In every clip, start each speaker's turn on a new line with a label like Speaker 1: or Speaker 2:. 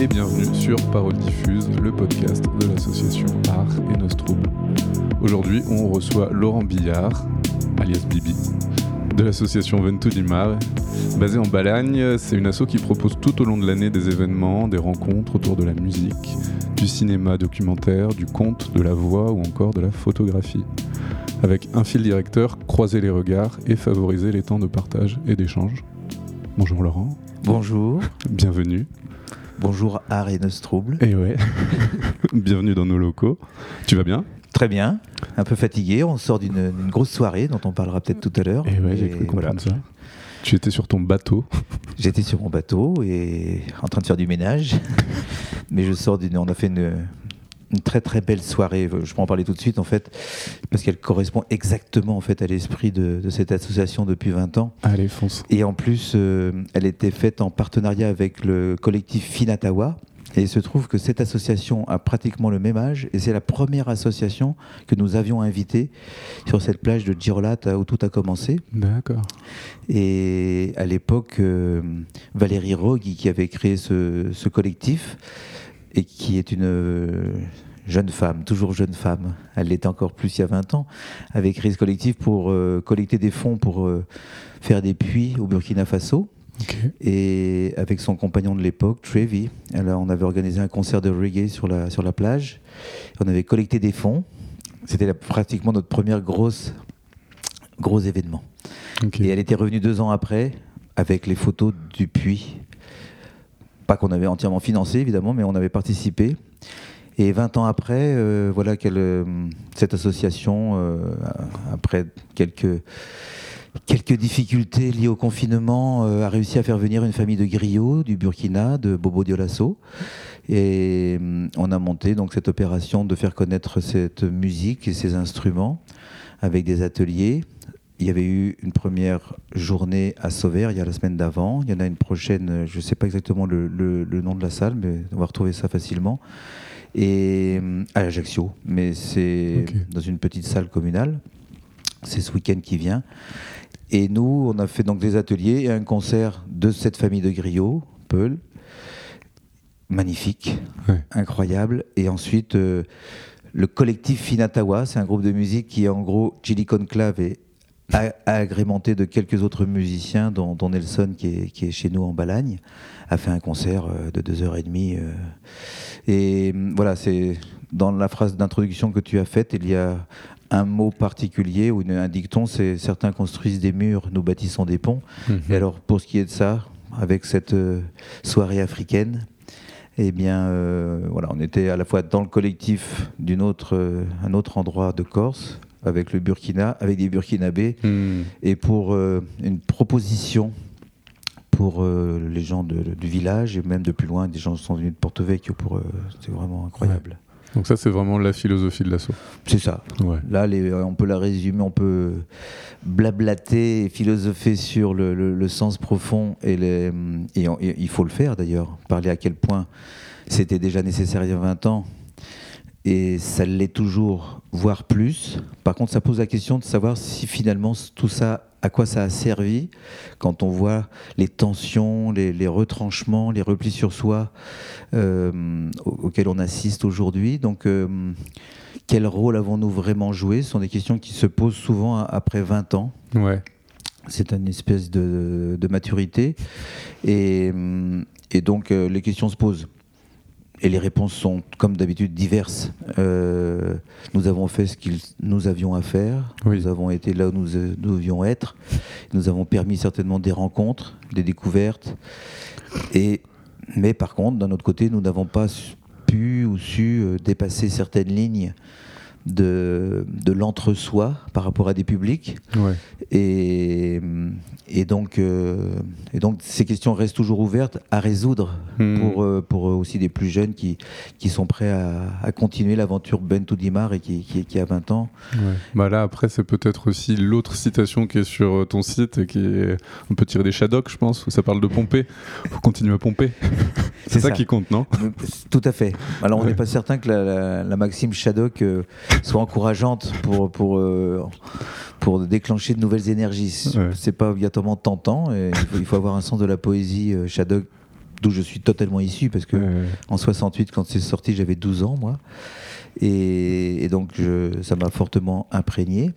Speaker 1: et bienvenue sur Parole Diffuse, le podcast de l'association Art et Nostrouble. Aujourd'hui, on reçoit Laurent Billard, alias Bibi, de l'association Vento di Mare. Basée en Balagne, c'est une asso qui propose tout au long de l'année des événements, des rencontres autour de la musique, du cinéma documentaire, du conte, de la voix ou encore de la photographie. Avec un fil directeur, croiser les regards et favoriser les temps de partage et d'échange. Bonjour Laurent.
Speaker 2: Bonjour.
Speaker 1: Bienvenue.
Speaker 2: Bonjour Art et Nostrouble.
Speaker 1: Et ouais. Bienvenue dans nos locaux. Tu vas bien?
Speaker 2: Très bien. Un peu fatigué. On sort d'une grosse soirée dont on parlera peut-être tout à l'heure.
Speaker 1: Et ouais, j'ai cru
Speaker 2: voilà.
Speaker 1: comprendre ça. Tu étais sur ton bateau.
Speaker 2: J'étais sur mon bateau et en train de faire du ménage. Mais je sors d'une. On a fait une, une très très belle soirée. Je peux en parler tout de suite en fait, parce qu'elle correspond exactement en fait à l'esprit de, de cette association depuis 20 ans.
Speaker 1: Allez, fonce.
Speaker 2: Et en plus, euh, elle était faite en partenariat avec le collectif Finatawa. Et il se trouve que cette association a pratiquement le même âge et c'est la première association que nous avions invitée sur cette plage de Girolata où tout a commencé.
Speaker 1: D'accord.
Speaker 2: Et à l'époque, euh, Valérie Rogui, qui avait créé ce, ce collectif et qui est une euh, jeune femme, toujours jeune femme, elle l'était encore plus il y a 20 ans, avait créé ce collectif pour euh, collecter des fonds pour euh, faire des puits au Burkina Faso. Et avec son compagnon de l'époque, Trevi, alors on avait organisé un concert de reggae sur la, sur la plage. On avait collecté des fonds. C'était pratiquement notre première grosse, gros événement. Et elle était revenue deux ans après avec les photos du puits. Pas qu'on avait entièrement financé, évidemment, mais on avait participé. Et 20 ans après, euh, voilà qu'elle, euh, cette association, euh, après quelques, quelques difficultés liées au confinement, a réussi à faire venir une famille de griots du Burkina, de Bobo Dioulasso. Et on a monté donc cette opération de faire connaître cette musique et ces instruments avec des ateliers. Il y avait eu une première journée à Sauvert il y a la semaine d'avant. Il y en a une prochaine, euh, je ne sais pas exactement le, le- le nom de la salle, mais on va retrouver ça facilement. Et euh, à Ajaccio, mais c'est dans une petite salle communale. C'est ce week-end qui vient. Et nous, on a fait donc des ateliers et un concert de cette famille de griots, Peul. Magnifique,
Speaker 1: Ouais.
Speaker 2: incroyable. Et ensuite, euh, le collectif Finatawa, c'est un groupe de musique qui, en gros, Chili Conclave est a- agrémenté de quelques autres musiciens, dont, dont Nelson, qui est, qui est chez nous en Balagne, a fait un concert euh, de deux heures et demie. euh. et hum, voilà, c'est dans la phrase d'introduction que tu as faite, il y a un mot particulier ou un dicton, c'est certains construisent des murs, nous bâtissons des ponts.
Speaker 1: Mhm.
Speaker 2: Et alors, pour ce qui est de ça, avec cette euh, soirée africaine, eh bien, euh, voilà, on était à la fois dans le collectif d'un autre, euh, un autre endroit de Corse, avec le Burkina, avec des Burkinabés,
Speaker 1: Hmm.
Speaker 2: et pour euh, une proposition pour euh, les gens de- du village et même de plus loin, des gens sont venus de Porto Vecchio pour. euh, C'était vraiment incroyable.
Speaker 1: Donc ça, c'est vraiment la philosophie de l'assaut.
Speaker 2: C'est ça.
Speaker 1: Ouais.
Speaker 2: Là, les- on peut la résumer, on peut blablater et philosopher sur le, le- le sens profond et, les, et, on- et il faut le faire d'ailleurs, parler à quel point c'était déjà nécessaire il y a 20 ans et ça l'est toujours, voire plus. Par contre, ça pose la question de savoir si finalement tout ça, à quoi ça a servi quand on voit les tensions, les, les retranchements, les replis sur soi euh, au- auxquels on assiste aujourd'hui. Donc, euh, quel rôle avons-nous vraiment joué? Ce sont des questions qui se posent souvent a- après 20 ans.
Speaker 1: Ouais.
Speaker 2: C'est une espèce de, de maturité. Et, et donc, euh, les questions se posent. Et les réponses sont, comme d'habitude, diverses. Euh, nous avons fait ce que nous avions à faire.
Speaker 1: Oui.
Speaker 2: Nous avons été là où nous euh, devions être. Nous avons permis certainement des rencontres, des découvertes. Et, mais par contre, d'un autre côté, nous n'avons pas pu ou su euh, dépasser certaines lignes de, de l'entre-soi par rapport à des publics.
Speaker 1: Ouais.
Speaker 2: Et, et, donc, euh, et donc, ces questions restent toujours ouvertes à résoudre
Speaker 1: Hmm.
Speaker 2: pour, euh, pour euh, aussi des plus jeunes qui, qui sont prêts à, à continuer l'aventure Ben Toudimar et qui, qui, qui a 20 ans.
Speaker 1: Ouais. Bah là, après, c'est peut-être aussi l'autre citation qui est sur ton site et qui est. On peut tirer des Shadocks, je pense, où ça parle de pomper. Faut continuer à pomper. c'est ça,
Speaker 2: ça.
Speaker 1: qui compte, non?
Speaker 2: Tout à fait. Alors, on
Speaker 1: Ouais.
Speaker 2: n'est pas certain que la, la- la maxime Shadok euh, soit encourageante pour, pour, euh, pour déclencher de nouvelles énergies.
Speaker 1: Ouais.
Speaker 2: C'est pas obligatoirement tentant. et il, faut, il faut avoir un sens de la poésie euh, Shadok d'où je suis totalement issu, parce que en 68, quand c'est sorti, j'avais 12 ans, moi. Et, donc, ça m'a fortement imprégné.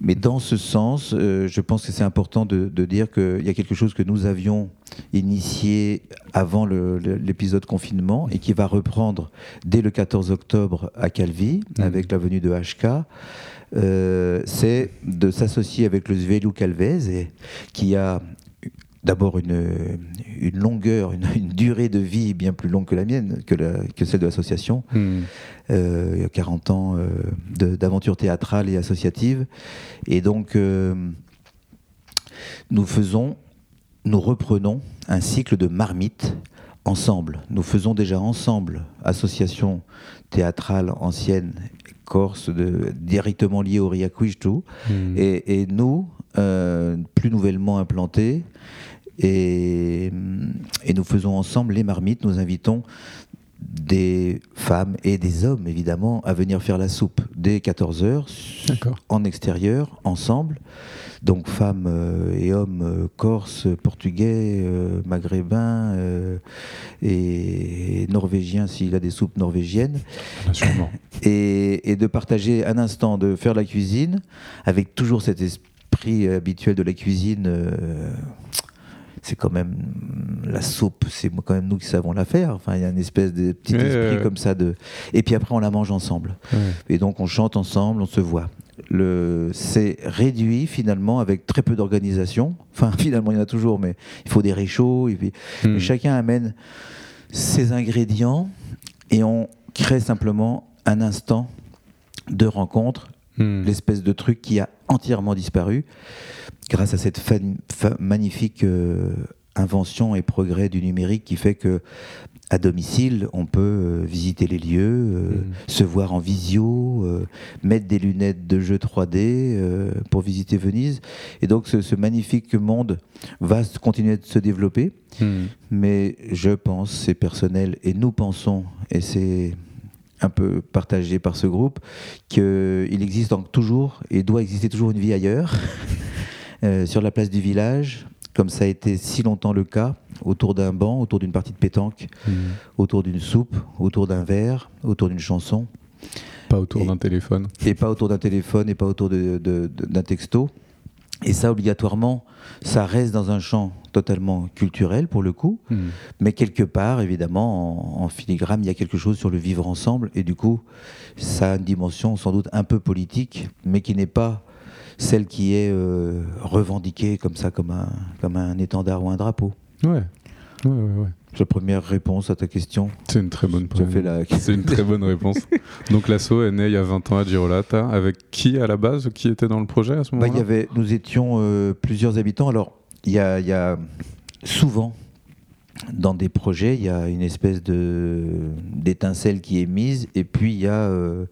Speaker 2: Mais dans ce sens, euh, je pense que c'est important de, dire qu'il y a quelque chose que nous avions initié avant l'épisode confinement et qui va reprendre dès le 14 octobre à Calvi, mmh. avec la venue de HK. Euh, c'est de s'associer avec le Zvelu Calvez, qui a d'abord une, une, longueur, une, durée de vie bien plus longue que la mienne, que, que celle de l'association. Hmm. Euh, il y a 40 ans euh, d'aventure théâtrale et associative. Et donc, euh, nous faisons, nous reprenons un cycle de marmites ensemble. Nous faisons déjà ensemble, association théâtrale ancienne corse, de, directement liée au Riacuichtu. Hmm. Et, et, nous, plus nouvellement implantés, et, nous faisons ensemble les marmites. Nous invitons des femmes et des hommes, évidemment, à venir faire la soupe dès 14h, en extérieur, ensemble. Donc femmes euh, et hommes euh, corses, portugais, euh, maghrébins et norvégiens s'il a des soupes norvégiennes. Et, et, de partager un instant, de faire la cuisine, avec toujours cet esprit habituel de la cuisine c'est quand même la soupe, c'est quand même nous qui savons la faire. Enfin, il y a une espèce de petit esprit comme ça de. Et puis après, on la mange ensemble. Et donc, on chante ensemble, on se voit. Le... C'est réduit finalement avec très peu d'organisation. Enfin, finalement, il y en a toujours, mais il faut des réchauds. Et puis... Hmm. chacun amène ses ingrédients et on crée simplement un instant de rencontre, hmm. l'espèce de truc qui a entièrement disparu grâce à cette magnifique euh, invention et progrès du numérique qui fait que à domicile, on peut euh, visiter les lieux, euh, mm. se voir en visio, mettre des lunettes de jeu 3D pour visiter Venise. Et donc ce, magnifique monde va continuer de se développer. Mm. Mais je pense, c'est personnel, et nous pensons, et c'est un peu partagé par ce groupe, qu'il existe donc toujours et doit exister toujours une vie ailleurs. Euh, sur la place du village, comme ça a été si longtemps le cas, autour d'un banc, autour d'une partie de pétanque, mmh. autour d'une soupe, autour d'un verre, autour d'une chanson.
Speaker 1: Pas autour d'un téléphone.
Speaker 2: Et pas autour d'un téléphone et pas autour d'un texto. Et ça, obligatoirement, ça reste dans un champ totalement culturel pour le coup, mmh. mais quelque part, évidemment, en, en, filigrane, il y a quelque chose sur le vivre ensemble, et du coup, ça a une dimension sans doute un peu politique, mais qui n'est pas celle qui est euh, revendiquée comme ça, comme un, comme un étendard ou un drapeau.
Speaker 1: Ouais. Ouais, ouais, ouais.
Speaker 2: La première réponse à ta question.
Speaker 1: C'est une très bonne C'est une très bonne réponse. Donc l'assaut est né il y a 20 ans à Girolata. Avec qui à la base Qui était dans le projet à ce bah, moment-là
Speaker 2: y avait, Nous étions euh, plusieurs habitants. Alors, il y a, y a, souvent dans des projets, il y a une espèce d'étincelle qui est mise et puis il y, euh,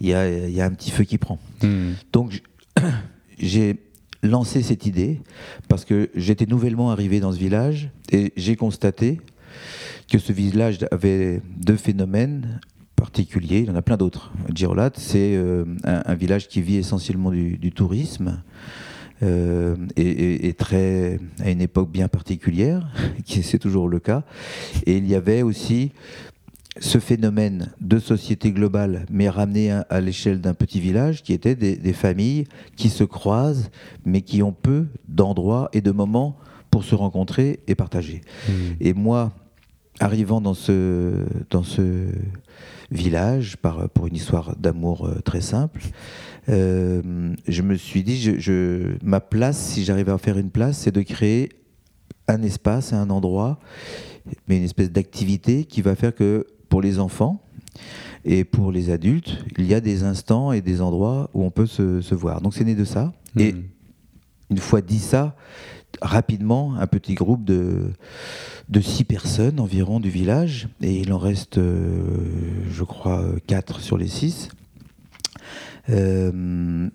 Speaker 2: y, a, y a un petit feu qui prend. Hmm. Donc j'ai lancé cette idée parce que j'étais nouvellement arrivé dans ce village et j'ai constaté que ce village avait deux phénomènes particuliers. Il y en a plein d'autres. Girolat, c'est euh, un, village qui vit essentiellement du, tourisme. Euh, et, et, très à une époque bien particulière, qui c'est toujours le cas. Et il y avait aussi ce phénomène de société globale, mais ramené à, l'échelle d'un petit village, qui était des, familles qui se croisent, mais qui ont peu d'endroits et de moments pour se rencontrer et partager. Mmh. Et moi, arrivant dans ce, dans ce village, par, pour une histoire d'amour euh, très simple, euh, je me suis dit, je, ma place, si j'arrivais à faire une place, c'est de créer un espace, un endroit, mais une espèce d'activité qui va faire que pour les enfants et pour les adultes, il y a des instants et des endroits où on peut se, voir. Donc c'est né de ça. Hmm. Et une fois dit ça, rapidement, un petit groupe de, de six personnes environ du village, et il en reste, euh, je crois, quatre sur les six. Euh,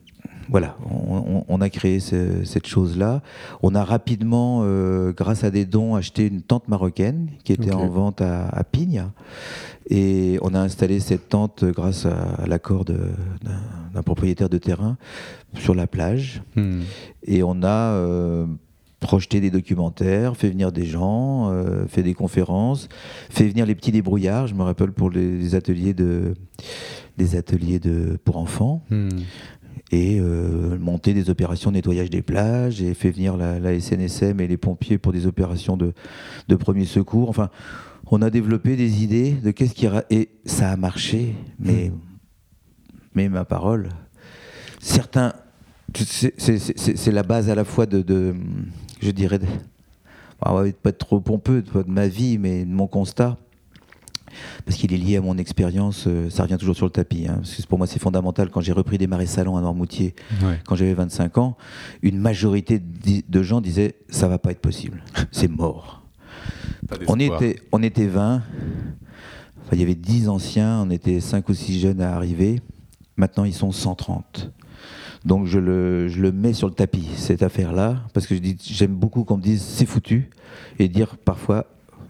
Speaker 2: voilà, on, a créé cette chose-là. On a rapidement, euh, grâce à des dons, acheté une tente marocaine qui était en vente à, à, Pigne. Et on a installé cette tente grâce à, l'accord d'un propriétaire de terrain sur la plage. Hmm. Et on a, projeté des documentaires, fait venir des gens, euh, fait des conférences, fait venir les petits débrouillards. Je me rappelle pour les, ateliers de des ateliers de pour enfants.
Speaker 1: Hmm.
Speaker 2: Et euh, monter des opérations de nettoyage des plages, et fait venir la, la SNSM et les pompiers pour des opérations de, de premier secours. Enfin, on a développé des idées de qu'est-ce qui. Et ça a marché, mais, mais ma parole. Certains. C'est la base à la fois de, de je dirais, de, on va pas être trop pompeux de, ma vie, mais de mon constat parce qu'il est lié à mon expérience, euh, ça revient toujours sur le tapis. Hein, parce que pour moi, c'est fondamental. Quand j'ai repris des marais salons à Noirmoutier, quand j'avais 25 ans, une majorité de gens disaient ça va pas être possible, c'est mort. on était, on était 20, il y avait 10 anciens, on était 5 ou 6 jeunes à arriver. Maintenant, ils sont 130. Donc je le, je le mets sur le tapis, cette affaire-là, parce que j'aime beaucoup qu'on me dise c'est foutu, et dire parfois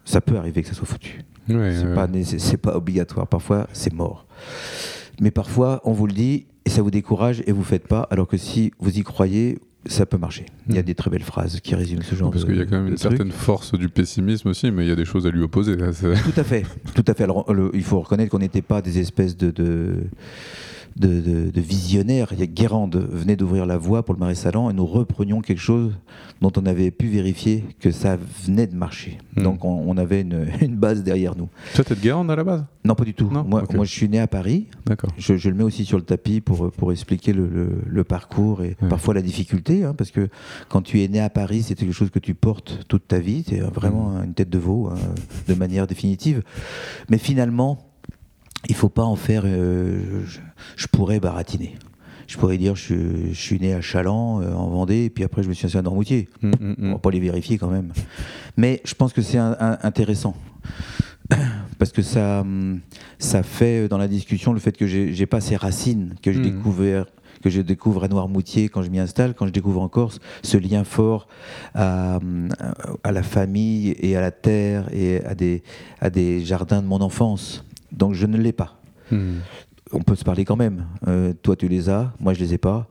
Speaker 2: ça peut arriver que ça soit foutu. c'est pas, pas obligatoire. Parfois, c'est mort. Mais parfois, on vous le dit et ça vous décourage et vous faites pas. Alors que si vous y croyez, ça peut marcher. Il y a hmm. des très belles phrases qui résument ce genre
Speaker 1: Parce de Parce qu'il y a quand même une certaine force du pessimisme aussi, mais il y a des choses à lui opposer. tout
Speaker 2: à fait. Tout à fait. Alors, il faut reconnaître qu'on n'était pas des espèces de, de de, de, visionnaires. Guérande venait d'ouvrir la voie pour le Marais Salant et nous reprenions quelque chose dont on avait pu vérifier que ça venait de marcher. Hmm. Donc on, avait une, base derrière nous.
Speaker 1: Toi, tu es de Guérande à la base?
Speaker 2: Non, pas du tout. moi, moi, je suis né à Paris.
Speaker 1: D'accord.
Speaker 2: Je, le mets aussi sur le tapis pour, pour expliquer le, parcours et parfois la difficulté, hein, parce que quand tu es né à Paris, c'est quelque chose que tu portes toute ta vie. C'est vraiment hmm. une tête de veau, hein, de manière définitive. Mais finalement, il faut pas en faire. Euh, je, pourrais baratiner. Je pourrais dire je, je suis né à Chaland, euh, en Vendée, et puis après je me suis installé à Normoutier. Mmh, mmh, mmh. On va pas les vérifier quand même. Mais je pense que c'est intéressant. Parce que ça, ça fait dans la discussion le fait que j'ai pas ces racines que découvert que je découvre à Noirmoutier quand je m'y installe, quand je découvre en Corse, ce lien fort à, à, la famille et à la terre et à des, à des jardins de mon enfance. Donc je ne l'ai pas. Hmm. On peut se parler quand même. Euh, toi, tu les as, moi, je les ai pas.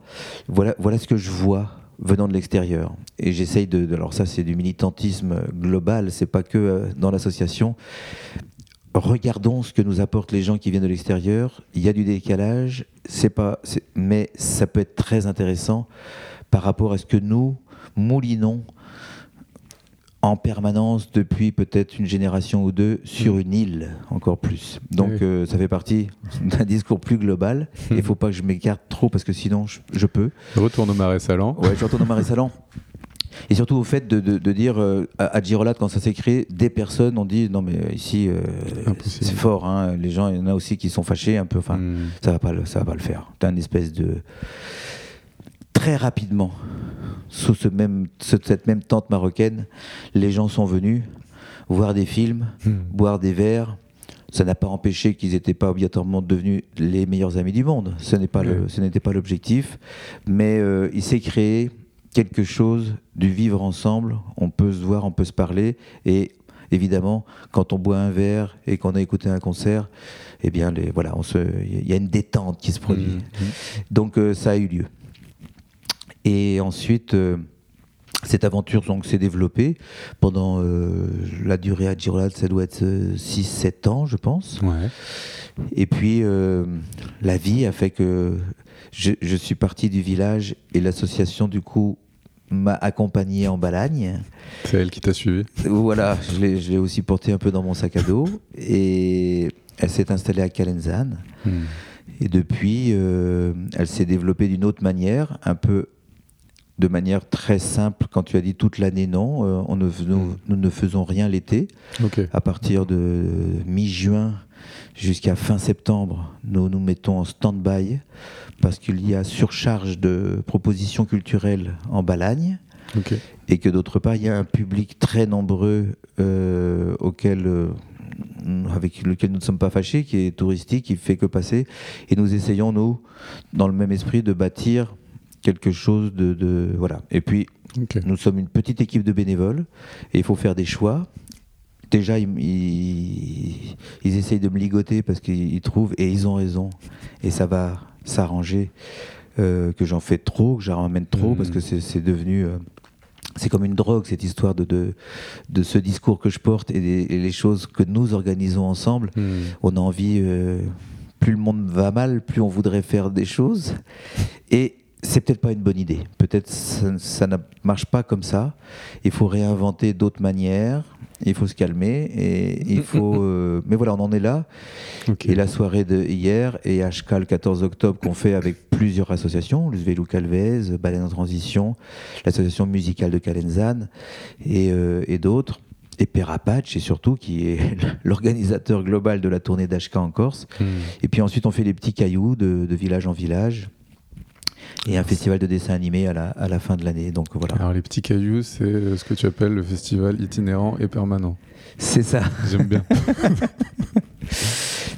Speaker 2: Voilà, voilà ce que je vois venant de l'extérieur. Et j'essaye de, Alors, ça, c'est du militantisme global, c'est pas que euh, dans l'association. Regardons ce que nous apportent les gens qui viennent de l'extérieur. Il y a du décalage, c'est pas, mais ça peut être très intéressant par rapport à ce que nous moulinons en permanence depuis peut-être une génération ou deux sur mm. une île, encore plus. Donc euh, ça fait partie d'un discours plus global. Il ne faut pas que je m'écarte trop parce que sinon je, peux.
Speaker 1: Retourne au Marais Salant.
Speaker 2: Ouais, je retourne au Marais Salant. Et surtout au fait de, de, dire euh, à, Girolat, quand ça s'est créé, des personnes ont dit non mais ici euh, c'est fort, hein. les gens, il y en a aussi qui sont fâchés un peu, enfin mm. ça va pas le, ça va pas le faire. T'as une espèce de très rapidement sous ce même, cette même tente marocaine, les gens sont venus voir des films, hmm. boire des verres. Ça n'a pas empêché qu'ils n'étaient pas obligatoirement devenus les meilleurs amis du monde. Ce n'était pas l'objectif. Mais euh, il s'est créé quelque chose du vivre ensemble. On peut se voir, on peut se parler. Et évidemment, quand on boit un verre et qu'on a écouté un concert, eh bien, les, voilà, il y a une détente qui se produit. Hmm. Hmm. Donc euh, ça a eu lieu. Et ensuite, euh, cette aventure s'est développée pendant euh, la durée à Girolade, ça doit être 6-7 euh, ans, je pense. Et puis, la vie a fait que je, suis parti du village et l'association, du coup, m'a accompagné en Balagne.
Speaker 1: C'est elle qui t'a suivi
Speaker 2: Voilà, je l'ai aussi porté un peu dans mon sac à dos. Et elle s'est installée à Calenzane. Hmm. Et depuis, elle s'est développée d'une autre manière, un peu de manière très simple quand tu as dit toute l'année non. Euh, on ne, nous, ne faisons rien l'été. À partir de mi-juin jusqu'à fin septembre, nous nous mettons en stand-by parce qu'il y a surcharge de propositions culturelles en Balagne. Et que d'autre part, il y a un public très nombreux euh, auquel, euh, avec lequel nous ne sommes pas fâchés, qui est touristique, qui fait que passer. Et nous essayons, nous, dans le même esprit, de bâtir quelque chose de, voilà. Et puis nous sommes une petite équipe de bénévoles et il faut faire des choix. Déjà, ils, ils, essayent de me ligoter parce qu'ils trouvent, et ils ont raison, et ça va s'arranger, euh, que j'en fais trop, que j'en ramène trop, parce que c'est devenu, euh, c'est comme une drogue, cette histoire de, de, de, ce discours que je porte et, les choses que nous organisons ensemble. Hmm. On a envie, euh, plus le monde va mal, plus on voudrait faire des choses. Et c'est peut-être pas une bonne idée. Peut-être ça, ça ne marche pas comme ça. Il faut réinventer d'autres manières il faut se calmer et il faut. Euh, mais voilà, on en est là. Et la soirée de hier et HK le 14 octobre qu'on fait avec plusieurs associations, le Vélou Calvez, Baleine en transition, l'association musicale de Calenzane et, euh, et d'autres. Et Perapatch, et surtout, qui est l'organisateur global de la tournée d'HK en Corse. Hmm. Et puis ensuite, on fait les petits cailloux de, de village en village et un festival de dessin animé à la, à la fin de l'année. Donc voilà.
Speaker 1: Alors les petits cailloux, c'est euh, ce que tu appelles le festival itinérant et permanent.
Speaker 2: C'est ça.
Speaker 1: J'aime bien.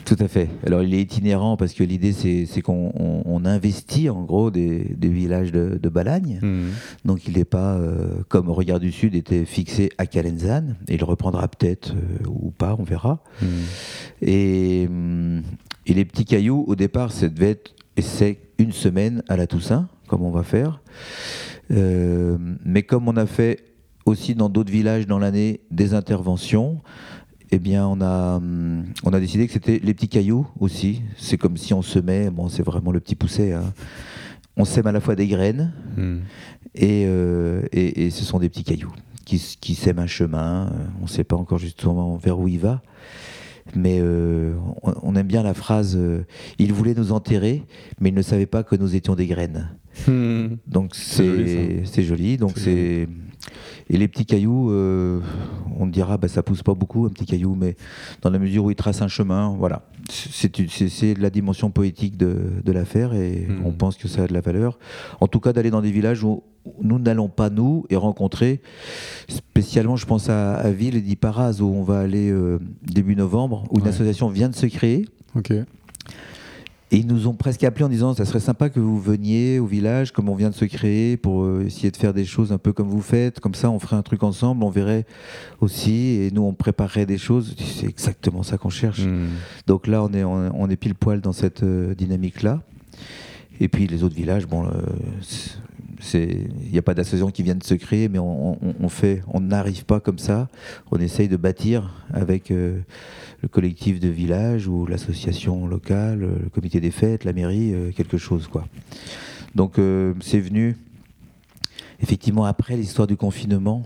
Speaker 2: Tout à fait. Alors il est itinérant parce que l'idée c'est qu'on on, investit en gros des, des villages de, de Balagne. Mmh. Donc il n'est pas euh, comme Regard du Sud était fixé à Calenzane. Et il reprendra peut-être euh, ou pas, on verra. Mmh. Et, hum, et, les petits cailloux au départ ça devait être et c'est une semaine à la Toussaint, comme on va faire. Euh, mais comme on a fait aussi dans d'autres villages dans l'année des interventions, eh bien, on a, hum, on a décidé que c'était les petits cailloux aussi. C'est comme si on semait, bon, c'est vraiment le petit pousset. Hein. On sème à la fois des graines hmm. euh, et, et, ce sont des petits cailloux qui, qui sèment un chemin. On ne sait pas encore justement vers où il va. Mais euh, on, aime bien la phrase euh, Il voulait nous enterrer, mais il ne savait pas que nous étions des graines. Hmm. Donc c'est joli. Donc c'est et les petits cailloux, euh, on dira bah ça pousse pas beaucoup un petit caillou, mais dans la mesure où il trace un chemin, voilà, c'est la dimension poétique de, de l'affaire et hmm. on pense que ça a de la valeur. En tout cas, d'aller dans des villages où nous n'allons pas nous et rencontrer spécialement je pense à, à Ville et d'Iparaz où on va aller euh, début novembre où une association vient de se créer. Et ils nous ont presque appelé en disant ça serait sympa que vous veniez au village comme on vient de se créer pour euh, essayer de faire des choses un peu comme vous faites. Comme ça on ferait un truc ensemble on verrait aussi et nous on préparerait des choses. C'est exactement ça qu'on cherche. Hmm. donc là on est on, est pile poil dans cette euh, dynamique là et puis les autres villages bon il n'y a pas d'association qui vient de se créer, mais on, fait, on n'arrive pas comme ça. On essaye de bâtir avec euh, le collectif de village ou l'association locale, le comité des fêtes, la mairie, euh, quelque chose quoi. Donc euh, c'est venu effectivement après l'histoire du confinement.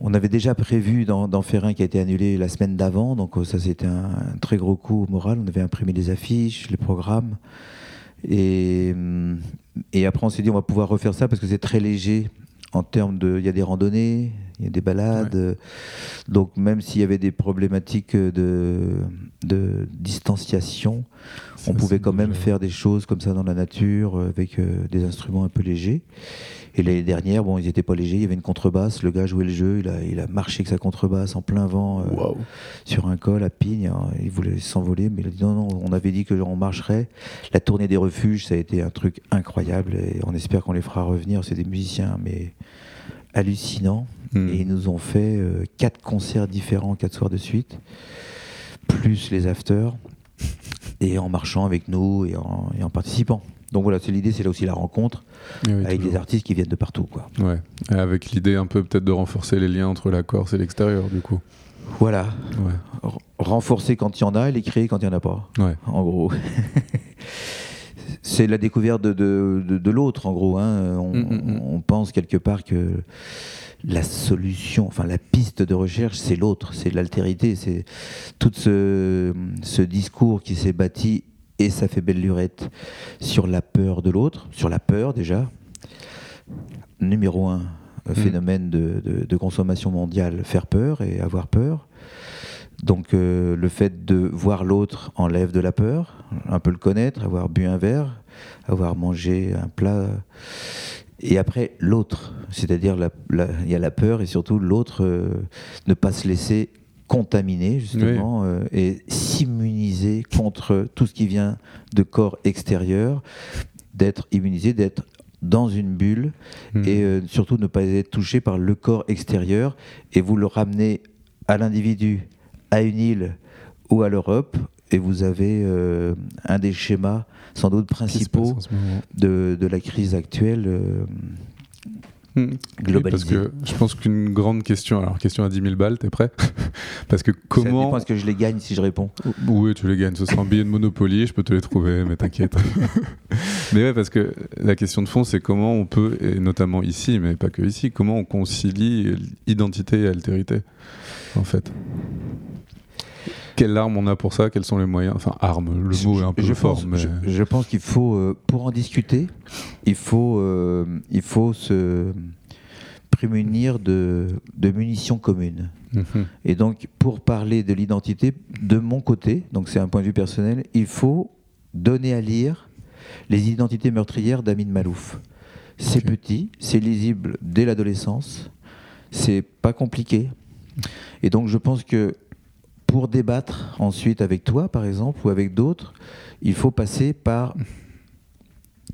Speaker 2: On avait déjà prévu d'en faire un qui a été annulé la semaine d'avant, donc ça c'était un, un, très gros coup au moral. On avait imprimé des affiches, les programmes. Et, et après, on s'est dit, on va pouvoir refaire ça parce que c'est très léger en termes de. Il y a des randonnées, il y a des balades. Donc, même s'il y avait des problématiques de, de distanciation, on pouvait quand même faire des choses comme ça dans la nature avec euh, des instruments un peu légers. Et l'année dernière, bon, ils n'étaient pas légers, il y avait une contrebasse, le gars jouait le jeu, il a, il a marché avec sa contrebasse en plein vent euh, sur un col à Pigne, hein. il voulait s'envoler, mais il a dit non, non, on avait dit que on marcherait. La tournée des refuges, ça a été un truc incroyable et on espère qu'on les fera revenir, c'est des musiciens, mais hallucinants. Hmm. Et ils nous ont fait euh, quatre concerts différents, quatre soirs de suite, plus les afters, et en marchant avec nous et en, et en participant. Donc voilà, c'est l'idée, c'est là aussi la rencontre avec des artistes qui viennent de partout. Quoi.
Speaker 1: Ouais. avec l'idée un peu peut-être de renforcer les liens entre la Corse et l'extérieur, du coup.
Speaker 2: Voilà. Renforcer quand il y en a et les créer quand il n'y en a pas. Ouais. En gros. c'est la découverte de, de, de, l'autre, en gros. Hein. On, mm, mm, mm. on, pense quelque part que la solution, enfin la piste de recherche, c'est l'autre, c'est l'altérité, c'est tout ce, ce discours qui s'est bâti et ça fait belle lurette sur la peur de l'autre, sur la peur déjà. Numéro un, mm. phénomène de, consommation mondiale, faire peur et avoir peur. Donc euh, le fait de voir l'autre enlève de la peur, un peu le connaître, avoir bu un verre, avoir mangé un plat. Et après, l'autre, c'est-à-dire il y a la peur et surtout l'autre, euh, ne pas se laisser contaminer justement euh, et s'immuniser contre tout ce qui vient de corps extérieur, d'être immunisé, d'être dans une bulle hmm. et euh, surtout ne pas être touché par le corps extérieur et vous le ramenez à l'individu, à une île ou à l'Europe et vous avez euh, un des schémas sans doute principaux de, de, la crise actuelle
Speaker 1: Hmm. parce que je pense qu'une grande question, alors question à 10 000 balles, t'es prêt? Parce que comment. Ça
Speaker 2: dépend que je les gagne si je réponds.
Speaker 1: Oui, tu les gagnes. Ce sera un billet de Monopoly, je peux te les trouver, mais t'inquiète. mais ouais, parce que la question de fond, c'est comment on peut, et notamment ici, mais pas que ici, comment on concilie identité et altérité, en fait? Quelle arme on a pour ça Quels sont les moyens Enfin, arme, le mot est un peu fort. mais...
Speaker 2: je, pense qu'il faut, euh, pour en discuter, il faut, euh, il faut se prémunir de, de munitions communes. Mhm. Et donc, pour parler de l'identité, de mon côté, donc c'est un point de vue personnel, il faut donner à lire les identités meurtrières d'Amin Malouf. C'est petit, c'est lisible dès l'adolescence, c'est pas compliqué. Et donc, je pense que pour débattre ensuite avec toi, par exemple, ou avec d'autres, il faut passer par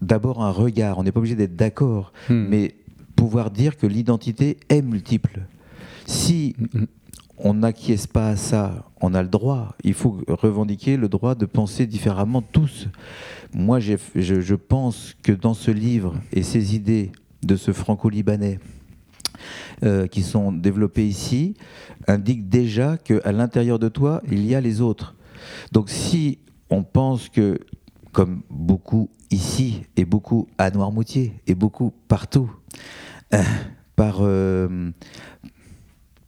Speaker 2: d'abord un regard. On n'est pas obligé d'être d'accord, hmm. mais pouvoir dire que l'identité est multiple. Si on n'acquiesce pas à ça, on a le droit. Il faut revendiquer le droit de penser différemment tous. Moi, je, je pense que dans ce livre et ces idées de ce franco-libanais, euh, qui sont développés ici indiquent déjà qu'à l'intérieur de toi, il y a les autres. Donc si on pense que, comme beaucoup ici, et beaucoup à Noirmoutier, et beaucoup partout, euh, par, euh,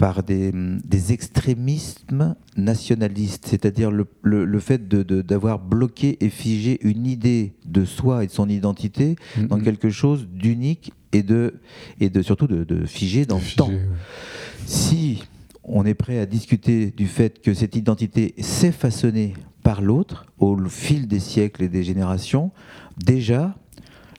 Speaker 2: par des, des, extrémismes nationalistes, c'est-à-dire le, le, fait d'avoir de, bloqué et figé une idée de soi et de son identité dans quelque chose d'unique et de, et de surtout de, de figer dans le temps. Si on est prêt à discuter du fait que cette identité s'est façonnée par l'autre au fil des siècles et des générations, déjà,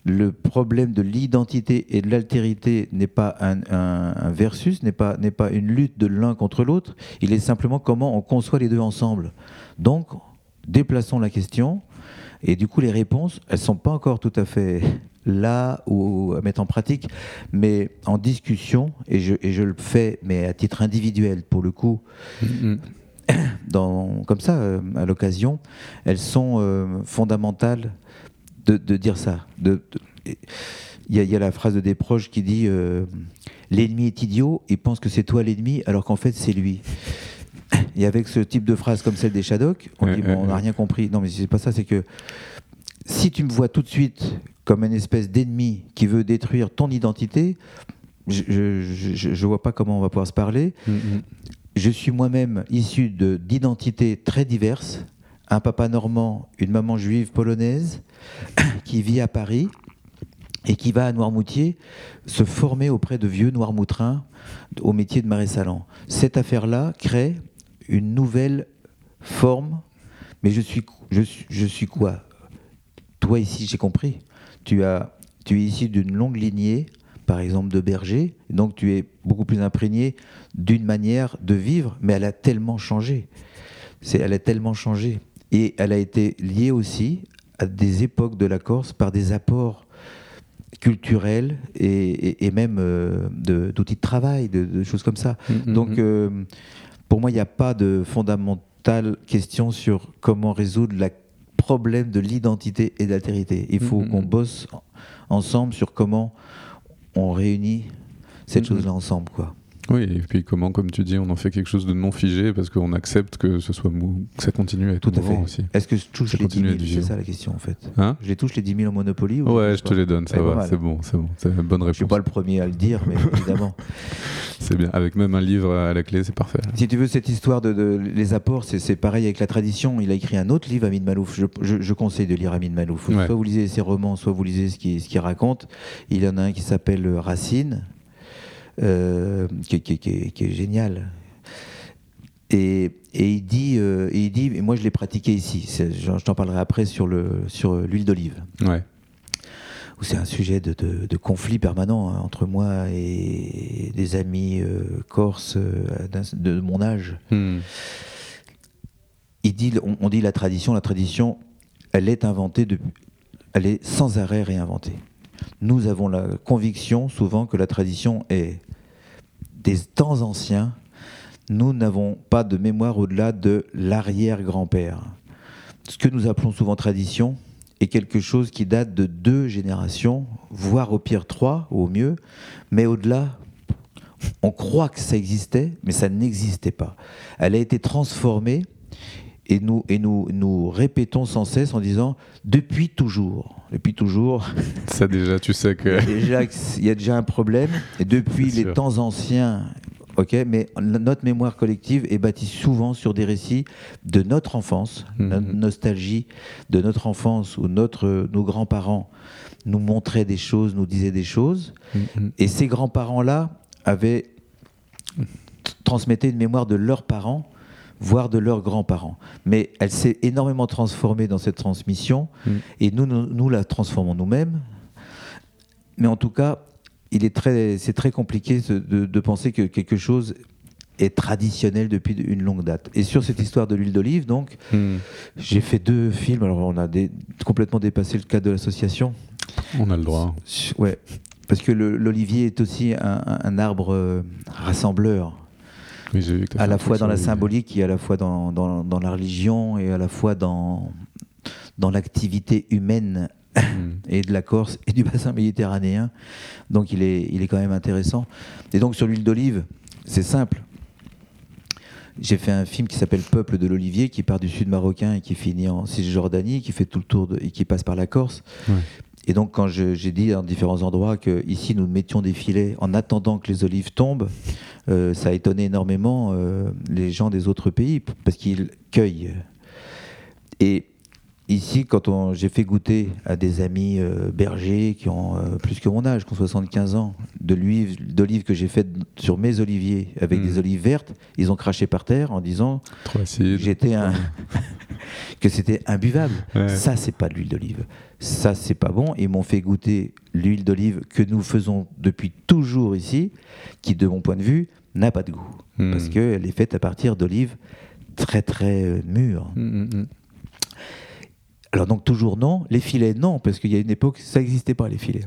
Speaker 2: le problème de l'identité et de l'altérité n'est pas un, un, versus, n'est pas, n'est pas une lutte de l'un contre l'autre, il est simplement comment on conçoit les deux ensemble. Donc, déplaçons la question, et du coup, les réponses, elles ne sont pas encore tout à fait là ou à mettre en pratique, mais en discussion, et je, et je le fais, mais à titre individuel pour le coup, mm-hmm. dans, comme ça, euh, à l'occasion, elles sont euh, fondamentales de, de, dire ça. Il y, y, a la phrase de Desproges qui dit euh, L'ennemi est idiot, il pense que c'est toi l'ennemi, alors qu'en fait c'est lui. Et avec ce type de phrase comme celle des Shadok, on dit bon, on n'a rien compris. Non, mais c'est pas ça, c'est que si tu me vois tout de suite comme une espèce d'ennemi qui veut détruire ton identité, je ne vois pas comment on va pouvoir se parler. Mm-hmm. Je suis moi-même issu d'identités très diverses. Un papa normand, une maman juive polonaise, qui vit à Paris et qui va à Noirmoutier se former auprès de vieux Noirmoutrins au métier de marais salant. Cette affaire-là crée une nouvelle forme, mais je suis, je, suis quoi? Toi ici, j'ai compris tu, as, tu es issu d'une longue lignée, par exemple de berger, donc tu es beaucoup plus imprégné d'une manière de vivre, mais elle a tellement changé. Elle a tellement changé. Et elle a été liée aussi à des époques de la Corse par des apports culturels et, et, même euh, d'outils de, travail, de, choses comme ça. Mm, mm, donc, mm. Euh, pour moi, il n'y a pas de fondamentale question sur comment résoudre la problème de l'identité et de l'altérité. Il faut qu'on bosse ensemble sur comment on réunit cette chose-là ensemble. Quoi.
Speaker 1: Oui, et puis comment, comme tu dis, on en fait quelque chose de non figé parce qu'on accepte que ce soit mou, que ça continue à être
Speaker 2: Tout à fait. aussi. Est-ce que je touche les 10 000 C'est ça la question en fait. Hein je les touche les 10 000 en Monopoly
Speaker 1: Ouais, je te les donne, ça va, c'est bon, c'est bon, c'est une bonne réponse.
Speaker 2: Je suis pas le premier à le dire, mais évidemment.
Speaker 1: C'est bien, avec même un livre à la clé, c'est parfait.
Speaker 2: Si tu veux, cette histoire de, les apports, c'est pareil avec la tradition. Il a écrit un autre livre, Amin Malouf. Je, conseille de lire Amin Malouf. Soit vous lisez ses romans, soit vous lisez ce qu'il ce raconte. Il y en a un qui s'appelle Racine euh, qui, est génial. Et, il dit, euh, et il dit, et moi je l'ai pratiqué ici. Je, t'en parlerai après sur le sur l'huile d'olive.
Speaker 1: Ouais.
Speaker 2: Où c'est un sujet de, conflit permanent hein, entre moi et des amis euh, corses de mon âge. Hmm. Il dit, on, dit la tradition, la tradition, elle est inventée, de, elle est sans arrêt réinventée nous avons la conviction souvent que la tradition est des temps anciens. Nous n'avons pas de mémoire au-delà de l'arrière-grand-père. Ce que nous appelons souvent tradition est quelque chose qui date de deux générations, voire au pire trois, ou au mieux, mais au-delà, on croit que ça existait, mais ça n'existait pas. Elle a été transformée et nous, et nous, nous répétons sans cesse en disant depuis toujours. Depuis toujours.
Speaker 1: Ça déjà, tu sais que.
Speaker 2: Il y a déjà un problème. Et depuis les temps anciens, ok, mais notre mémoire collective est bâtie souvent sur des récits de notre enfance, mhm. notre nostalgie de notre enfance où notre, nos grands-parents nous montraient des choses, nous disaient des choses. Mhm. Et ces grands-parents-là avaient transmettaient une mémoire de leurs parents voire de leurs grands-parents. Mais elle s'est énormément transformée dans cette transmission, mm. et nous, nous, la transformons nous-mêmes. Mais en tout cas, il est très, c'est très compliqué de, penser que quelque chose est traditionnel depuis une longue date. Et sur cette histoire de l'huile d'olive, donc, mm. j'ai fait deux films. Alors, on a complètement dépassé le cadre de l'association.
Speaker 1: On a le droit.
Speaker 2: Ouais, parce que l'olivier est aussi un, arbre euh, à la fois dans la symbolique et à la fois dans, dans, la religion et à la fois dans, dans l'activité humaine hmm. et de la Corse et du bassin méditerranéen. Donc il est, il est quand même intéressant. Et donc sur l'huile d'olive, c'est simple. J'ai fait un film qui s'appelle Peuple de l'Olivier, qui part du sud marocain et qui finit en Cisjordanie, qui fait tout le tour de, et qui passe par la Corse. Et donc, quand j'ai dit dans différents endroits que ici nous mettions des filets en attendant que les olives tombent, euh, ça a étonné énormément euh, les gens des autres pays parce qu'ils cueillent. Et ici, quand j'ai fait goûter à des amis euh, bergers qui ont plus que mon âge, qui ont 75 ans, de l'huile d'olive que j'ai faite sur mes oliviers avec des hmm. olives vertes, ils ont craché par terre en disant j'étais un que c'était imbuvable. Ça, c'est pas de l'huile d'olive. Ça, c'est pas bon. Ils m'ont fait goûter l'huile d'olive que nous faisons depuis toujours ici, qui, de mon point de vue, n'a pas de goût. Hmm. Parce qu'elle est faite à partir d'olives très, très euh, mûres. Hmm, Alors, donc, toujours non. Les filets, non, parce qu'il y a une époque, ça n'existait pas, les filets.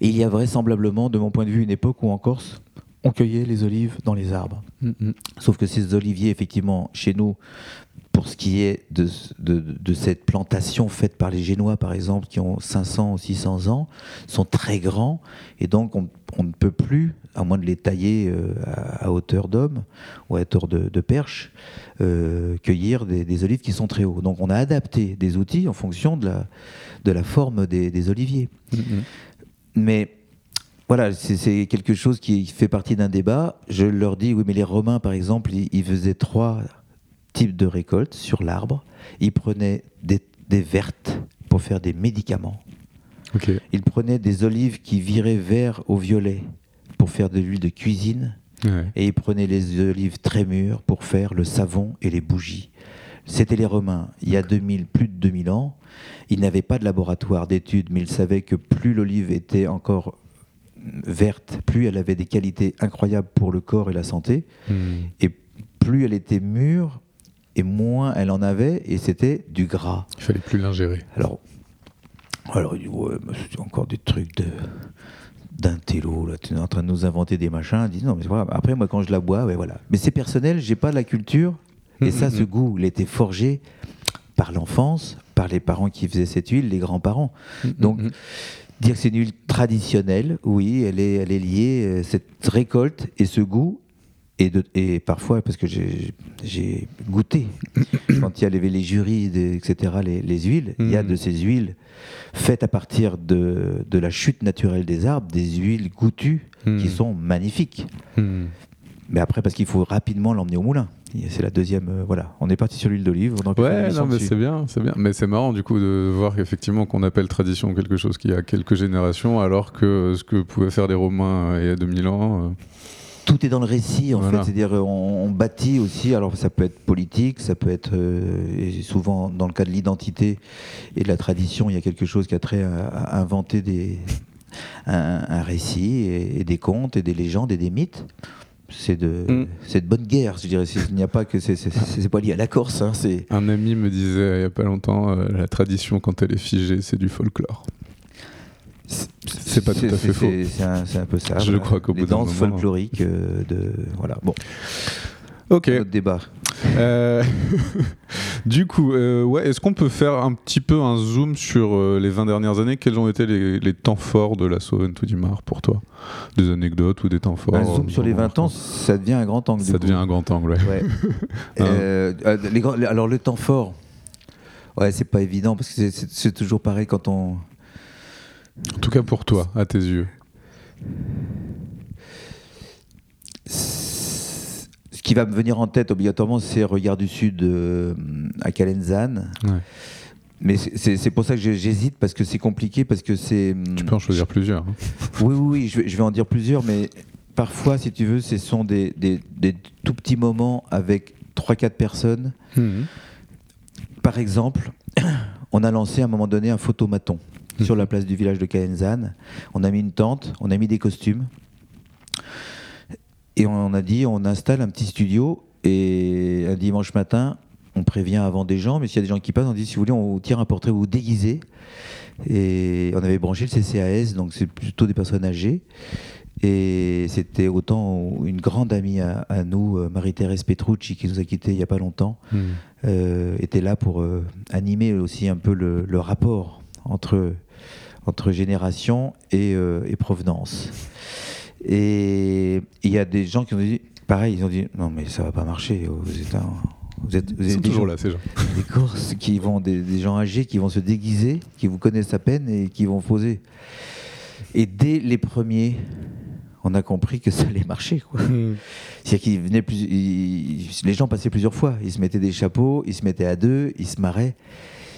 Speaker 2: Et il y a vraisemblablement, de mon point de vue, une époque où en Corse, on cueillait les olives dans les arbres. Sauf que ces oliviers, effectivement, chez nous, pour ce qui est de, de, cette plantation faite par les Génois, par exemple, qui ont 500 ou 600 ans, sont très grands, et donc on, ne peut plus, à moins de les tailler euh, à, hauteur d'homme ou à hauteur de, perche, euh, cueillir des, olives qui sont très hauts. Donc on a adapté des outils en fonction de la, de la forme des, oliviers. Mm-hmm. Mais voilà, c'est quelque chose qui fait partie d'un débat. Je leur dis, oui, mais les Romains, par exemple, ils faisaient trois type de récolte sur l'arbre. Il prenait des, vertes pour faire des médicaments. Il prenait des olives qui viraient vert au violet pour faire de l'huile de cuisine. Et il prenait les olives très mûres pour faire le savon et les bougies. C'était les Romains, il y a 2000, plus de 2000 ans. Ils n'avaient pas de laboratoire d'études, mais ils savaient que plus l'olive était encore verte, plus elle avait des qualités incroyables pour le corps et la santé. Hmm. Et plus elle était mûre, et moins elle en avait, et c'était du gras.
Speaker 1: Il fallait plus l'ingérer.
Speaker 2: Alors, alors il dit, ouais, c'est encore des trucs de d'un télo, là, tu es en train de nous inventer des machins. Dit, non, mais voilà. Après, moi, quand je la bois, ouais, voilà. Mais c'est personnel, j'ai pas la culture, et ça, ce goût, il était forgé par l'enfance, par les parents qui faisaient cette huile, les grands-parents. Donc, dire que c'est une huile traditionnelle, oui, elle est, elle est liée, euh, cette récolte et ce goût et, et, parfois, parce que j'ai goûté, quand il y avait les jurys, etc., les, huiles, il y a mm. de ces huiles faites à partir de, de, la chute naturelle des arbres, des huiles goûtues qui mm. sont magnifiques. Mm. Mais après, parce qu'il faut rapidement l'emmener au moulin. C'est la deuxième. Euh, voilà, on est parti sur l'huile d'olive.
Speaker 1: Ouais, non, mais c'est bien, c'est bien. Mais c'est marrant du coup de voir effectivement qu'on appelle tradition quelque chose qui a quelques générations, alors que ce que pouvaient faire les Romains euh, il y a 2000 ans. Euh,
Speaker 2: tout est dans le récit en fait. C'est-à-dire on, bâtit aussi. Alors ça peut être politique, ça peut être euh, souvent dans le cas de l'identité et de la tradition, il y a quelque chose qui a trait à, inventer des un, récit et, des contes et des légendes et des mythes. C'est de, mm. de bonne guerre, je dirais. Il n'y a pas que c'est pas lié à la Corse. Hein,
Speaker 1: un ami me disait il n'y a pas longtemps, euh, la tradition quand elle est figée, c'est du folklore. C'est pas tout à fait faux.
Speaker 2: C'est un, peu ça.
Speaker 1: Je crois qu'au bout
Speaker 2: d'un moment. folkloriques euh, de. Voilà. Bon.
Speaker 1: Ok.
Speaker 2: Notre débat.
Speaker 1: Euh, Du coup, euh, ouais, est-ce qu'on peut faire un petit peu un zoom sur euh, les 20 dernières années? Quels ont été les, les temps forts de la Sauventu du Mar pour toi? Des anecdotes ou des temps forts?
Speaker 2: Un zoom sur les
Speaker 1: vraiment
Speaker 2: 20 ans, ça devient un grand angle.
Speaker 1: Ça
Speaker 2: coup.
Speaker 1: devient un grand angle, ouais.
Speaker 2: Ouais. Les grands- les- alors le temps fort, ouais, c'est pas évident parce que c'est toujours pareil quand on.
Speaker 1: En tout cas pour toi, à tes yeux.
Speaker 2: Ce qui va me venir en tête obligatoirement, c'est Regard du Sud euh, à Calenzane.
Speaker 1: Ouais.
Speaker 2: Mais c'est- pour ça que j'hésite parce que c'est compliqué parce que c'est.
Speaker 1: Tu peux en choisir plusieurs. hein.
Speaker 2: Oui, oui, oui, je vais, je vais en dire plusieurs, mais parfois, si tu veux, ce sont des, des- des tout petits moments avec 3-4 personnes.
Speaker 1: Mhm.
Speaker 2: Par exemple, on a lancé à un moment donné un photomaton sur la place du village de Calenzane. On a mis une tente, on a mis des costumes. Et on a dit, on installe un petit studio et un dimanche matin, on prévient avant des gens, mais s'il y a des gens qui passent, on dit, si vous voulez, on vous tire un portrait, vous vous déguisez. Et on avait branché le CCAS, donc c'est plutôt des personnes âgées. Et c'était autant une grande amie à, à nous, euh, Marie-Thérèse Petrucci, qui nous a quittés il n'y a pas longtemps,
Speaker 1: Mhm.
Speaker 2: euh, était là pour euh, animer aussi un peu le, le rapport entre, entre génération et, euh, et provenance. Et il y a des gens qui ont dit, pareil, ils ont dit, non mais ça va pas marcher, vous êtes, un- vous êtes, vous êtes des
Speaker 1: toujours
Speaker 2: gens-
Speaker 1: là, ces gens.
Speaker 2: des courses qui vont, des, des gens âgés qui vont se déguiser, qui vous connaissent à peine et qui vont poser. Et dès les premiers, on a compris que ça allait marcher. Quoi.
Speaker 1: Mhm.
Speaker 2: C'est-à-dire qu'ils venaient plus, ils- les gens passaient plusieurs fois. Ils se mettaient des chapeaux, ils se mettaient à deux, ils se marraient.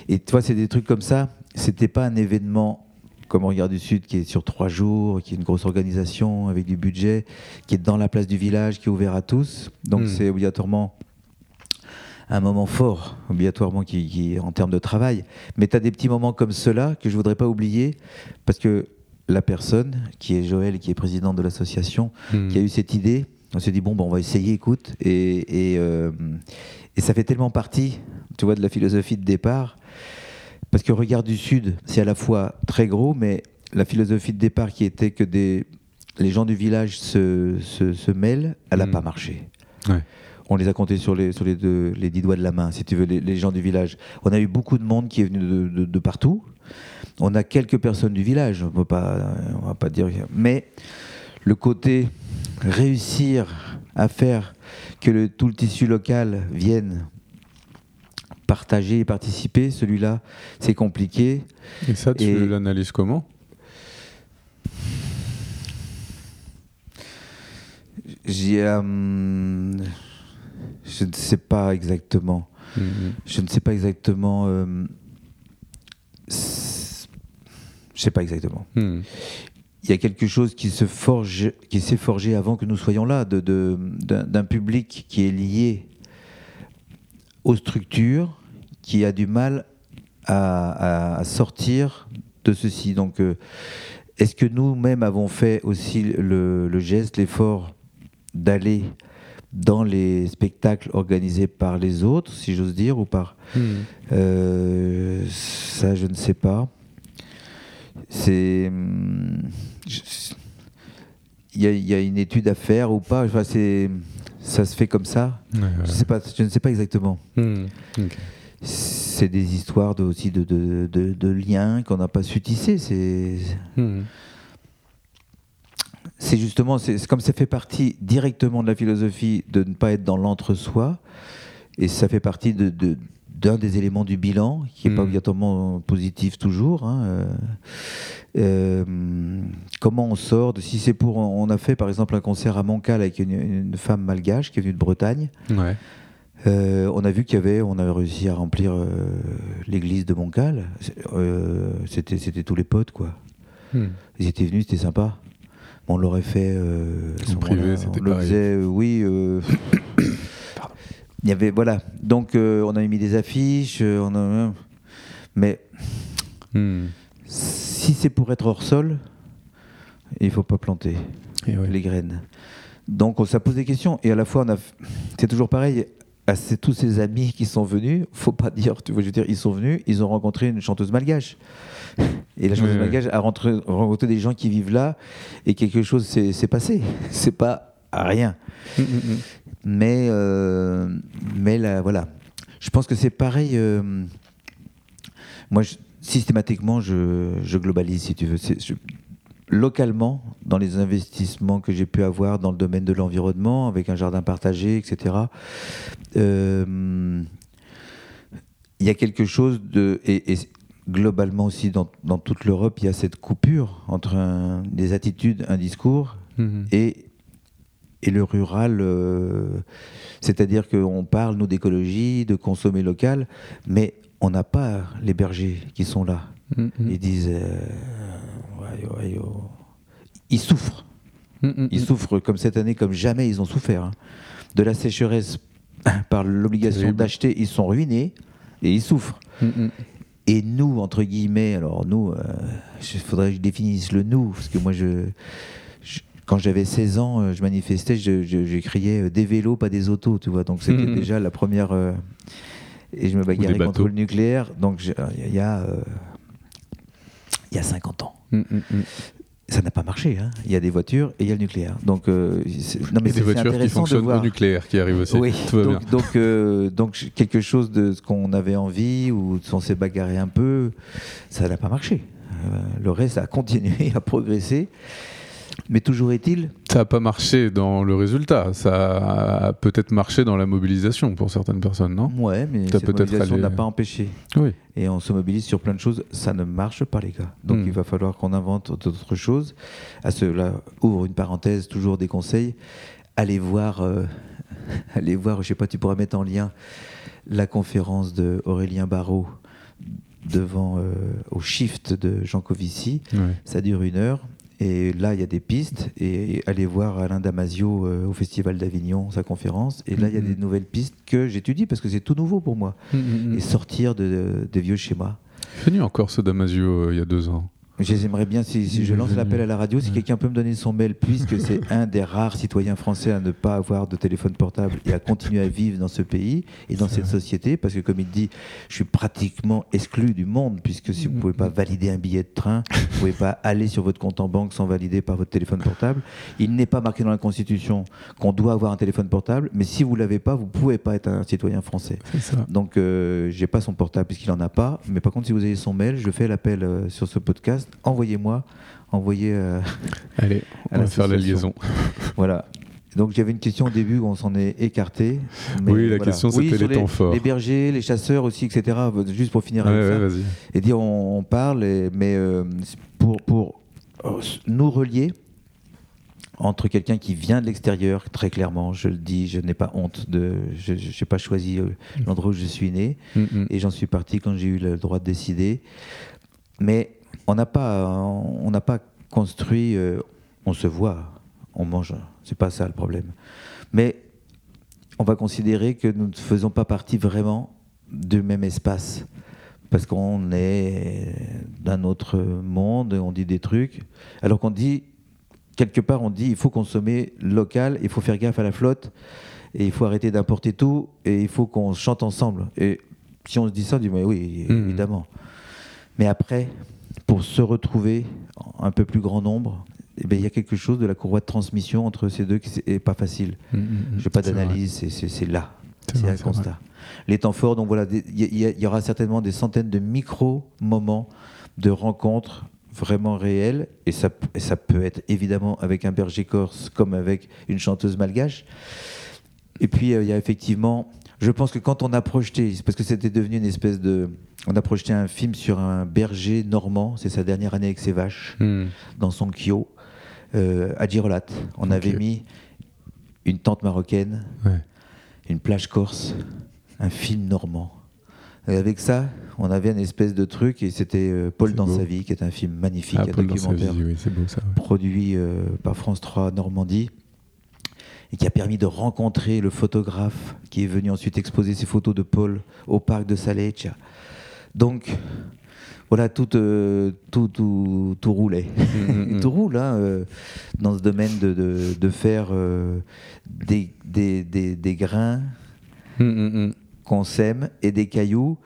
Speaker 2: Et tu vois, c'est des trucs comme ça. C'était pas un événement comme Regard du Sud qui est sur trois jours, qui est une grosse organisation avec du budget, qui est dans la place du village, qui est ouvert à tous. Donc
Speaker 1: Hmm.
Speaker 2: c'est obligatoirement un moment fort, obligatoirement qui, qui- en termes de travail. Mais tu as des petits moments comme ceux-là que je voudrais pas oublier, parce que la personne, qui est Joël, qui est présidente de l'association,
Speaker 1: Mhm.
Speaker 2: qui a eu cette idée. On s'est dit, bon, ben, on va essayer, écoute. Et, et, euh, et ça fait tellement partie, tu vois, de la philosophie de départ. Parce que Regard du Sud, c'est à la fois très gros, mais la philosophie de départ qui était que des, les gens du village se, se, se mêlent, elle n'a
Speaker 1: Mm.
Speaker 2: pas marché.
Speaker 1: Ouais.
Speaker 2: On les a comptés sur les, sur les, deux, les dix doigts de la main, si tu veux, les, les gens du village. On a eu beaucoup de monde qui est venu de, de- de partout. On a quelques personnes du village, on on va pas dire. Mais le côté réussir à faire que le, tout le tissu local vienne partager et participer, celui-là, c'est compliqué.
Speaker 1: Et ça, tu
Speaker 2: Et-
Speaker 1: l'analyses comment?
Speaker 2: J'ai, euh, je ne sais pas exactement.
Speaker 1: Mhm.
Speaker 2: Je ne sais pas exactement. euh, je sais pas exactement.
Speaker 1: Mhm.
Speaker 2: Il y a quelque chose qui se forge, qui s'est forgé avant que nous soyons là, de- d'un public qui est lié aux structures, qui a du mal à, sortir de ceci. Donc, euh, est-ce que nous-mêmes avons fait aussi le, le geste, l'effort d'aller dans les spectacles organisés par les autres, si j'ose dire, ou par
Speaker 1: Mhm.
Speaker 2: euh, ça, je ne sais pas. C'est. je- Il y, a- il y a une étude à faire ou pas? Enfin, c'est, Ça se fait comme ça?
Speaker 1: Ouais, ouais.
Speaker 2: je, sais pas, je ne sais pas exactement.
Speaker 1: Ok.
Speaker 2: C'est des histoires de, aussi de, de, de- de liens qu'on n'a pas su tisser. C'est, c'est justement, c'est comme ça fait partie directement de la philosophie de ne pas être dans l'entre-soi, et ça fait partie de, d'un des éléments du bilan, qui n'est pas
Speaker 1: Mm.
Speaker 2: obligatoirement positif toujours. hein, euh, euh, comment on sort de, Si c'est pour. On a fait par exemple un concert à Montcal avec une, une femme malgache qui est venue de Bretagne.
Speaker 1: Ouais.
Speaker 2: Euh, on a vu qu'il y avait, on avait réussi à remplir euh, l'église de Montcal. Euh, c'était, c'était tous les potes, quoi.
Speaker 1: Mhm.
Speaker 2: Ils étaient venus, c'était sympa. On l'aurait fait. ce
Speaker 1: En privé, c'était
Speaker 2: on le faisait, oui. Il y avait, voilà. Donc, on a mis des affiches. on a, mais
Speaker 1: Mhm.
Speaker 2: si c'est pour être hors sol, il faut pas planter
Speaker 1: Et ouais.
Speaker 2: les graines. Donc, on, ça pose des questions. Et à la fois, on a, c'est toujours pareil. À ces- tous ces amis qui sont venus, faut pas dire, tu vois, je veux dire, ils sont venus, ils ont rencontré une chanteuse malgache. Et la chanteuse malgache a rentré- rencontré des gens qui vivent là, et quelque chose s'est passé. C'est pas à rien.
Speaker 1: Mhm, mhm.
Speaker 2: Mais, euh, mais là, voilà. Je pense que c'est pareil. euh, moi, je- systématiquement, je, je globalise, si tu veux. Je- localement, dans les investissements que j'ai pu avoir dans le domaine de l'environnement, avec un jardin partagé, etc., euh, il y a quelque chose de. Et, et globalement aussi, dans, dans toute l'Europe, il y a cette coupure entre un- des attitudes, un discours
Speaker 1: Mhm.
Speaker 2: et, et le rural. euh, C'est-à-dire qu'on parle, nous, d'écologie, de consommer local, mais on n'a pas les bergers qui sont là.
Speaker 1: Mhm.
Speaker 2: Ils disent. euh, ouais, ouais, oh. Ils souffrent.
Speaker 1: Mhm.
Speaker 2: Ils souffrent comme cette année, comme jamais ils ont souffert. hein. De la sécheresse par l'obligation d'acheter, ils sont ruinés et ils souffrent. Et nous, entre guillemets, alors nous, il faudrait que je définisse le nous, parce que moi, je, je- quand j'avais 16 ans, euh, je manifestais, je, je- je criais euh, des vélos, pas des autos, tu vois. Donc c'était déjà la première. euh, et je me bagarrais contre le nucléaire. Donc il y, a, euh, y a 50 ans. Ça n'a pas marché. hein. Il y a des voitures et il y a le nucléaire. Donc, euh, non, mais
Speaker 1: Et des voitures qui fonctionnent au nucléaire qui arrivent aussi.
Speaker 2: Oui,
Speaker 1: Tout va bien.
Speaker 2: donc, donc, euh, donc quelque chose de ce qu'on avait envie ou on s'est bagarré un peu, ça n'a pas marché. Euh, le reste a continué à progresser. Mais toujours est-il,
Speaker 1: Ça n'a pas marché dans le résultat. Ça a peut-être marché dans la mobilisation pour certaines personnes, non?
Speaker 2: Ouais, mais cette
Speaker 1: peut-être
Speaker 2: mobilisation
Speaker 1: allé-
Speaker 2: n'a pas empêché.
Speaker 1: Oui.
Speaker 2: Et on se mobilise sur plein de choses. Ça ne marche pas, les gars. Donc
Speaker 1: Mm.
Speaker 2: il va falloir qu'on invente d'autres choses. À cela ouvre une parenthèse, toujours des conseils. Allez voir, euh, allez voir, je sais pas, tu pourras mettre en lien la conférence de Aurélien Barraud devant euh, au shift de Jean Covici.
Speaker 1: Ouais.
Speaker 2: Ça dure une heure. Et là, il y a des pistes. Et allez voir Alain Damasio euh, au Festival d'Avignon, sa conférence. Et là, il y a
Speaker 1: Mhm.
Speaker 2: des nouvelles pistes que j'étudie parce que c'est tout nouveau pour moi.
Speaker 1: Mhm.
Speaker 2: Et sortir de, de vieux schémas.
Speaker 1: Venu encore ce Damasio euh, il y a deux ans.
Speaker 2: Je les aimerais bien, si, si je lance l'appel à la radio, si quelqu'un peut me donner son mail, puisque c'est un des rares citoyens français à ne pas avoir de téléphone portable et à continuer à vivre dans ce pays et dans cette société, parce que comme il dit, je suis pratiquement exclu du monde, puisque si vous ne pouvez pas valider un billet de train, vous ne pouvez pas aller sur votre compte en banque sans valider par votre téléphone portable. Il n'est pas marqué dans la Constitution qu'on doit avoir un téléphone portable, mais si vous ne l'avez pas, vous ne pouvez pas être un citoyen français.
Speaker 1: Ça.
Speaker 2: Donc, euh, j'ai pas son portable puisqu'il en a pas. Mais par contre, si vous avez son mail, je fais l'appel euh, sur ce podcast. Envoyez-moi, envoyez. euh,
Speaker 1: Allez, on va faire la liaison.
Speaker 2: voilà. Donc, j'avais une question au début, on s'en est écarté.
Speaker 1: Oui, la question, c'était
Speaker 2: sur
Speaker 1: les temps forts.
Speaker 2: Les bergers, les chasseurs aussi, etc. Juste pour finir
Speaker 1: Ouais,
Speaker 2: avec
Speaker 1: ouais,
Speaker 2: ça.
Speaker 1: vas-y.
Speaker 2: Et dire, on, on parle, et- mais euh, pour, pour euh, nous relier entre quelqu'un qui vient de l'extérieur, très clairement, je le dis, je n'ai pas honte de. Je n'ai pas choisi euh, l'endroit où je suis né.
Speaker 1: Mhm.
Speaker 2: Et j'en suis parti quand j'ai eu le droit de décider. Mais on n'a pas, on n'a pas construit. euh, on se voit, on mange. C'est pas ça le problème. Mais on va considérer que nous ne faisons pas partie vraiment du même espace. Parce qu'on est d'un autre monde, on dit des trucs. Alors qu'on dit, quelque part, on dit il faut consommer local, il faut faire gaffe à la flotte, et il faut arrêter d'importer tout, et il faut qu'on chante ensemble. Et si on se dit ça, on dit mais oui,
Speaker 1: Mhm.
Speaker 2: évidemment. Mais après, pour se retrouver en un peu plus grand nombre, eh ben, il y a quelque chose de la courroie de transmission entre ces deux qui n'est pas facile.
Speaker 1: Mhm, mhm.
Speaker 2: Je n'ai pas d'analyse, c'est- là.
Speaker 1: C'est
Speaker 2: un constat. Les temps forts, donc voilà, il y, aura certainement des centaines de micro-moments de rencontres vraiment réelles, et ça, p- et ça peut être évidemment avec un berger corse comme avec une chanteuse malgache. Et puis euh, il y a effectivement, je pense que quand on a projeté, parce que c'était devenu une espèce de, on a projeté un film sur un berger normand, c'est sa dernière année avec ses vaches
Speaker 1: Mhm.
Speaker 2: dans son kio euh, à Girolat. On avait mis une tente marocaine,
Speaker 1: Ouais.
Speaker 2: une plage corse, un film normand. Et avec ça, on avait une espèce de truc, et c'était euh, Paul dans
Speaker 1: beau.
Speaker 2: sa vie, qui est un film magnifique,
Speaker 1: Ah,
Speaker 2: un
Speaker 1: Paul
Speaker 2: documentaire
Speaker 1: vie, oui, beau ça. ouais.
Speaker 2: produit euh, par France 3 Normandie, et qui a permis de rencontrer le photographe qui est venu ensuite exposer ses photos de Paul au parc de Saleccia. Donc, voilà, tout, euh, tout, tout, tout roulait.
Speaker 1: Mhm, mhm.
Speaker 2: tout roule hein, euh, dans ce domaine de, de, de faire euh, des, des, des, des grains qu'on sème et des cailloux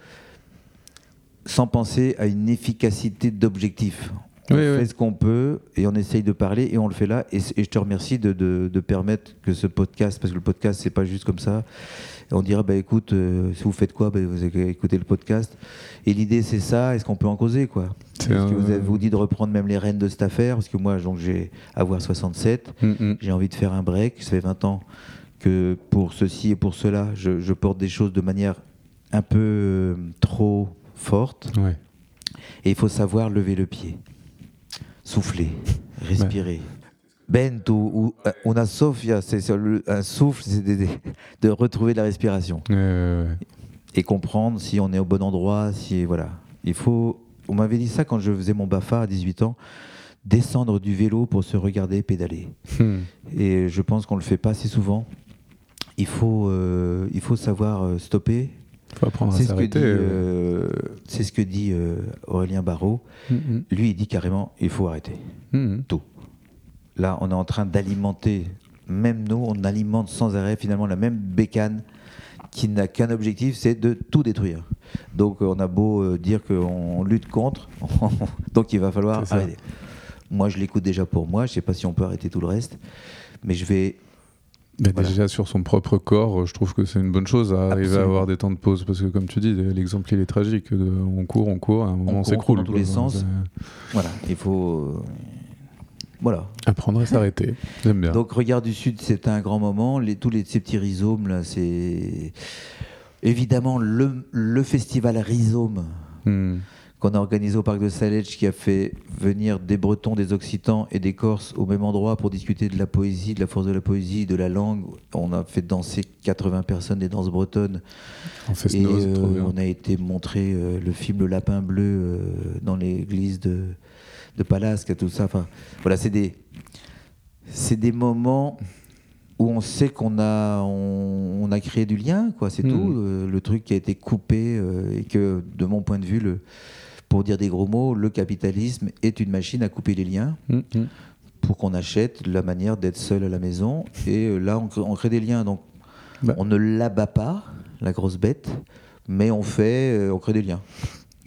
Speaker 2: sans penser à une efficacité d'objectif. On
Speaker 1: Oui,
Speaker 2: fait
Speaker 1: oui.
Speaker 2: ce qu'on peut et on essaye de parler et on le fait là. Et, je te remercie de, de- de permettre que ce podcast, parce que le podcast, c'est pas juste comme ça. On dira, bah écoute, euh, si vous faites quoi, bah, vous écoutez le podcast. Et l'idée, c'est ça. Est-ce qu'on peut en causer, quoi? Est-ce que
Speaker 1: un-
Speaker 2: vous avez vous dit de reprendre même les rênes de cette affaire Parce que moi, donc, j'ai avoir 67.
Speaker 1: Mm, mm.
Speaker 2: J'ai envie de faire un break. Ça fait 20 ans que pour ceci et pour cela, je, je porte des choses de manière un peu euh, trop forte.
Speaker 1: Ouais.
Speaker 2: Et il faut savoir lever le pied, souffler, respirer. Bento ou euh, una sofia, c'est un souffle, c'est de, de- de retrouver la respiration
Speaker 1: Ouais, ouais, ouais.
Speaker 2: et comprendre si on est au bon endroit, si voilà. Il faut. On m'avait dit ça quand je faisais mon Bafa à 18 ans, descendre du vélo pour se regarder pédaler.
Speaker 1: Hmm.
Speaker 2: Et je pense qu'on le fait pas assez souvent. Il faut, euh, il faut savoir euh, stopper.
Speaker 1: Faut apprendre à
Speaker 2: C'est ce que dit,
Speaker 1: s'arrêter. euh.
Speaker 2: euh, c'est ce que dit euh, Aurélien Barraud.
Speaker 1: Mm, mm.
Speaker 2: Lui, il dit carrément, il faut arrêter
Speaker 1: Mm,
Speaker 2: tout. Là, on est en train d'alimenter, même nous, on alimente sans arrêt finalement la même bécane qui n'a qu'un objectif, c'est de tout détruire. Donc, on a beau dire qu'on lutte contre, donc il va falloir arrêter. Moi, je l'écoute déjà pour moi. Je sais pas si on peut arrêter tout le reste, mais je vais Voilà.
Speaker 1: Déjà sur son propre corps, euh, je trouve que c'est une bonne chose à arriver à avoir des temps de pause parce que comme tu dis, l'exemple il est tragique. de- on court, on court, à un moment on s'écroule.
Speaker 2: dans tous les sens. Voilà, il faut euh, voilà.
Speaker 1: Apprendre à s'arrêter. J'aime bien.
Speaker 2: Donc Regard du Sud, c'est un grand moment. Les, tous les, ces petits rhizomes, là, c'est évidemment le, le festival Rhizome
Speaker 1: Hmm.
Speaker 2: Qu'on a organisé au parc de Salèche qui a fait venir des Bretons, des Occitans et des Corses au même endroit pour discuter de la poésie, de la force de la poésie, de la langue. On a fait danser 80 personnes des danses bretonnes
Speaker 1: En fait,
Speaker 2: et euh, on a été montrer euh, le film Le Lapin Bleu euh, dans l'église de, de Palasque, tout ça. Enfin, voilà, c'est des, c'est des moments où on sait qu'on a, on, on a créé du lien, quoi. C'est
Speaker 1: Mhm.
Speaker 2: tout. Euh, le truc qui a été coupé euh, et que, de mon point de vue, le, pour dire des gros mots, le capitalisme est une machine à couper les liens
Speaker 1: Hmm, hmm.
Speaker 2: pour qu'on achète la manière d'être seul à la maison. Et euh, là, on crée, on crée des liens. Donc,
Speaker 1: Bah.
Speaker 2: on ne l'abat pas, la grosse bête, mais on fait, euh, on crée des liens.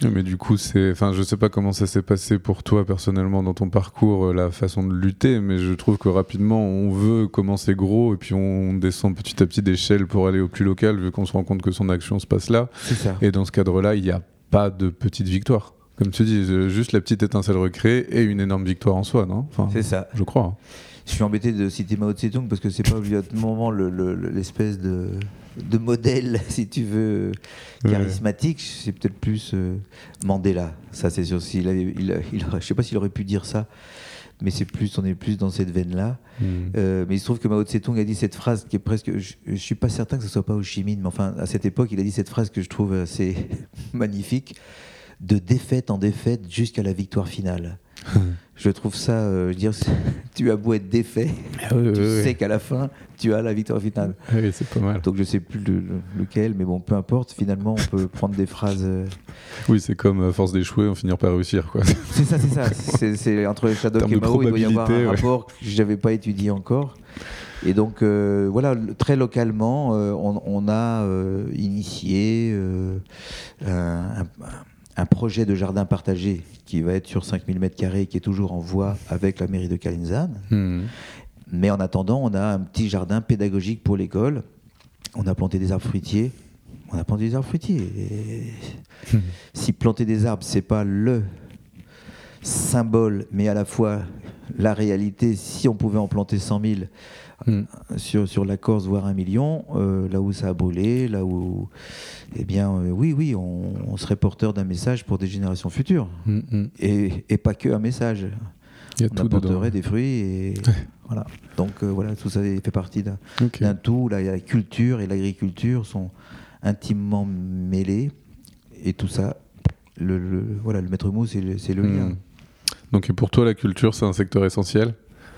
Speaker 1: Mais du coup, c'est, enfin, je sais pas comment ça s'est passé pour toi personnellement dans ton parcours, euh, la façon de lutter, mais je trouve que rapidement, on veut commencer gros et puis on descend petit à petit d'échelle pour aller au plus local, vu qu'on se rend compte que son action se passe là.
Speaker 2: C'est ça.
Speaker 1: Et dans ce cadre-là, il n'y a pas de petite victoire. Comme tu dis, euh, juste la petite étincelle recréée et une énorme victoire en soi, non? Enfin,
Speaker 2: C'est ça.
Speaker 1: Je crois.
Speaker 2: Je suis embêté de citer Mao Tse-tung parce que c'est pas obligatoirement le- le- le- l'espèce de, de modèle, si tu veux,
Speaker 1: Ouais.
Speaker 2: charismatique. C'est peut-être plus euh, Mandela. Ça, c'est sûr. Avait, il, je sais pas s'il aurait pu dire ça, mais c'est plus, on est plus dans cette veine-là.
Speaker 1: Hmm.
Speaker 2: Euh, mais il se trouve que Mao Tse-tung a dit cette phrase qui est presque. Je, je suis pas certain que ce soit pas Ho Chi Minh, mais enfin, à cette époque, il a dit cette phrase que je trouve assez magnifique de défaite en défaite jusqu'à la victoire finale. je trouve ça. euh, je veux dire, tu as beau être défait,
Speaker 1: Ah ouais,
Speaker 2: tu sais qu'à la fin, tu as la victoire finale.
Speaker 1: Ah oui, c'est pas mal.
Speaker 2: Donc je sais plus le- le- lequel, mais bon, peu importe. Finalement, on peut prendre des phrases. euh,
Speaker 1: Oui, c'est comme à force d'échouer, on finir par réussir, quoi.
Speaker 2: C'est ça, c'est ça. C'est, entre Shadok et Mao, il doit y avoir un
Speaker 1: ouais.
Speaker 2: rapport que j'avais pas étudié encore. Et donc, euh, voilà, très localement, euh, on, on a euh, initié euh, un, un- un projet de jardin partagé qui va être sur 5000 m2, qui est toujours en voie avec la mairie de Calenzane.
Speaker 1: Hmm.
Speaker 2: Mais en attendant, on a un petit jardin pédagogique pour l'école. On a planté des arbres fruitiers. On a planté des arbres fruitiers. Et si planter des arbres, c'est pas le symbole, mais à la fois la réalité, si on pouvait en planter 100 000
Speaker 1: Hmm.
Speaker 2: sur, sur la Corse, voire un million, euh, là où ça a brûlé, là où. Eh bien, euh, oui, oui, on, on serait porteur d'un message pour des générations futures.
Speaker 1: Hmm, hmm.
Speaker 2: Et, et pas que un message
Speaker 1: Il y a
Speaker 2: on
Speaker 1: tout dedans.
Speaker 2: apporterait des fruits et voilà. Donc euh, voilà, tout ça fait partie d'un tout. Là, la culture et l'agriculture sont intimement mêlés et tout ça. Le, le- voilà, le maître mot, c'est le, lien.
Speaker 1: Donc et pour toi, la culture, c'est un secteur essentiel?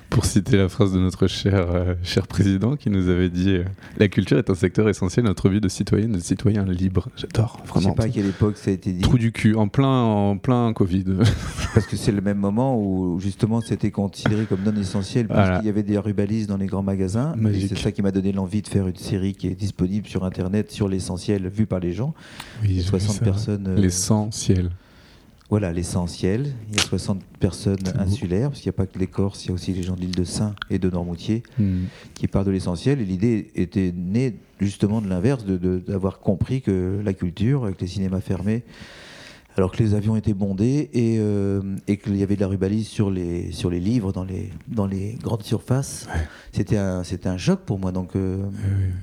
Speaker 1: Pour citer la phrase de notre cher, euh, cher président qui nous avait dit euh, La culture est un secteur essentiel à notre vie de citoyenne et de citoyen libre. J'adore,
Speaker 2: Je
Speaker 1: vraiment.
Speaker 2: sais pas à quelle époque ça a été dit,
Speaker 1: Trou du cul, en plein, en plein Covid.
Speaker 2: parce que c'est le même moment où justement c'était considéré comme non essentiel, puisqu'il
Speaker 1: Voilà.
Speaker 2: y avait des rubalistes dans les grands magasins. C'est ça qui m'a donné l'envie de faire une série qui est disponible sur Internet sur l'essentiel vu par les gens.
Speaker 1: oui, vu
Speaker 2: 60
Speaker 1: ça.
Speaker 2: personnes. euh,
Speaker 1: L'essentiel.
Speaker 2: Voilà, l'essentiel. Il y a 60 personnes insulaires, parce qu'il n'y a pas que les Corses, il y a aussi les gens de l'île de Saint et de Normoutier
Speaker 1: Hmm.
Speaker 2: qui parlent de l'essentiel. Et l'idée était née justement de l'inverse, de- de- d'avoir compris que la culture, avec les cinémas fermés, alors que les avions étaient bondés et, euh, et qu'il y avait de la rubalise sur les, sur les livres dans les, dans les grandes surfaces, c'était un, c'était un choc pour moi. Donc euh,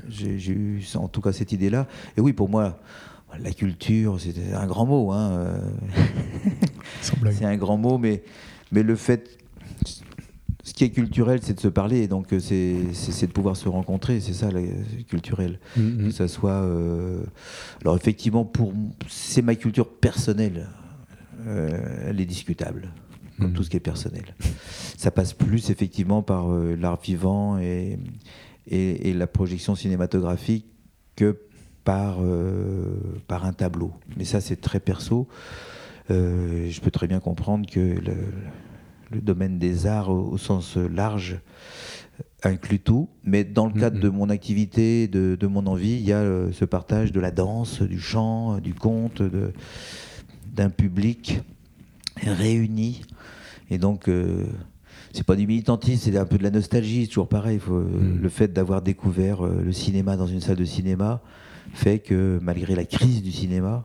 Speaker 2: j'ai j'ai eu en tout cas cette idée-là. Et oui, pour moi, la culture, c'était un grand mot. hein, euh, c'est un grand mot, mais, mais le fait. Ce qui est culturel, c'est de se parler, donc euh, c'est c'est- c'est de pouvoir se rencontrer, c'est ça, le culturel.
Speaker 1: Hmm,
Speaker 2: Que ça soit. euh, Alors, effectivement, pour c'est ma culture personnelle, euh, elle est discutable, comme
Speaker 1: Mhm.
Speaker 2: tout ce qui est personnel. Ça passe plus, effectivement, par euh, l'art vivant et, et, et la projection cinématographique que par, euh, par un tableau. Mais ça, c'est très perso. Euh, je peux très bien comprendre que le, le domaine des arts au, au sens large inclut tout, mais dans le cadre
Speaker 1: Mhm.
Speaker 2: de mon activité, de, de mon envie, il y a euh, ce partage de la danse, du chant, du conte, d'un public réuni. Et donc, euh, c'est pas du militantisme, c'est un peu de la nostalgie, c'est toujours pareil. faut-
Speaker 1: Mhm.
Speaker 2: Le fait d'avoir découvert euh, le cinéma dans une salle de cinéma fait que malgré la crise du cinéma,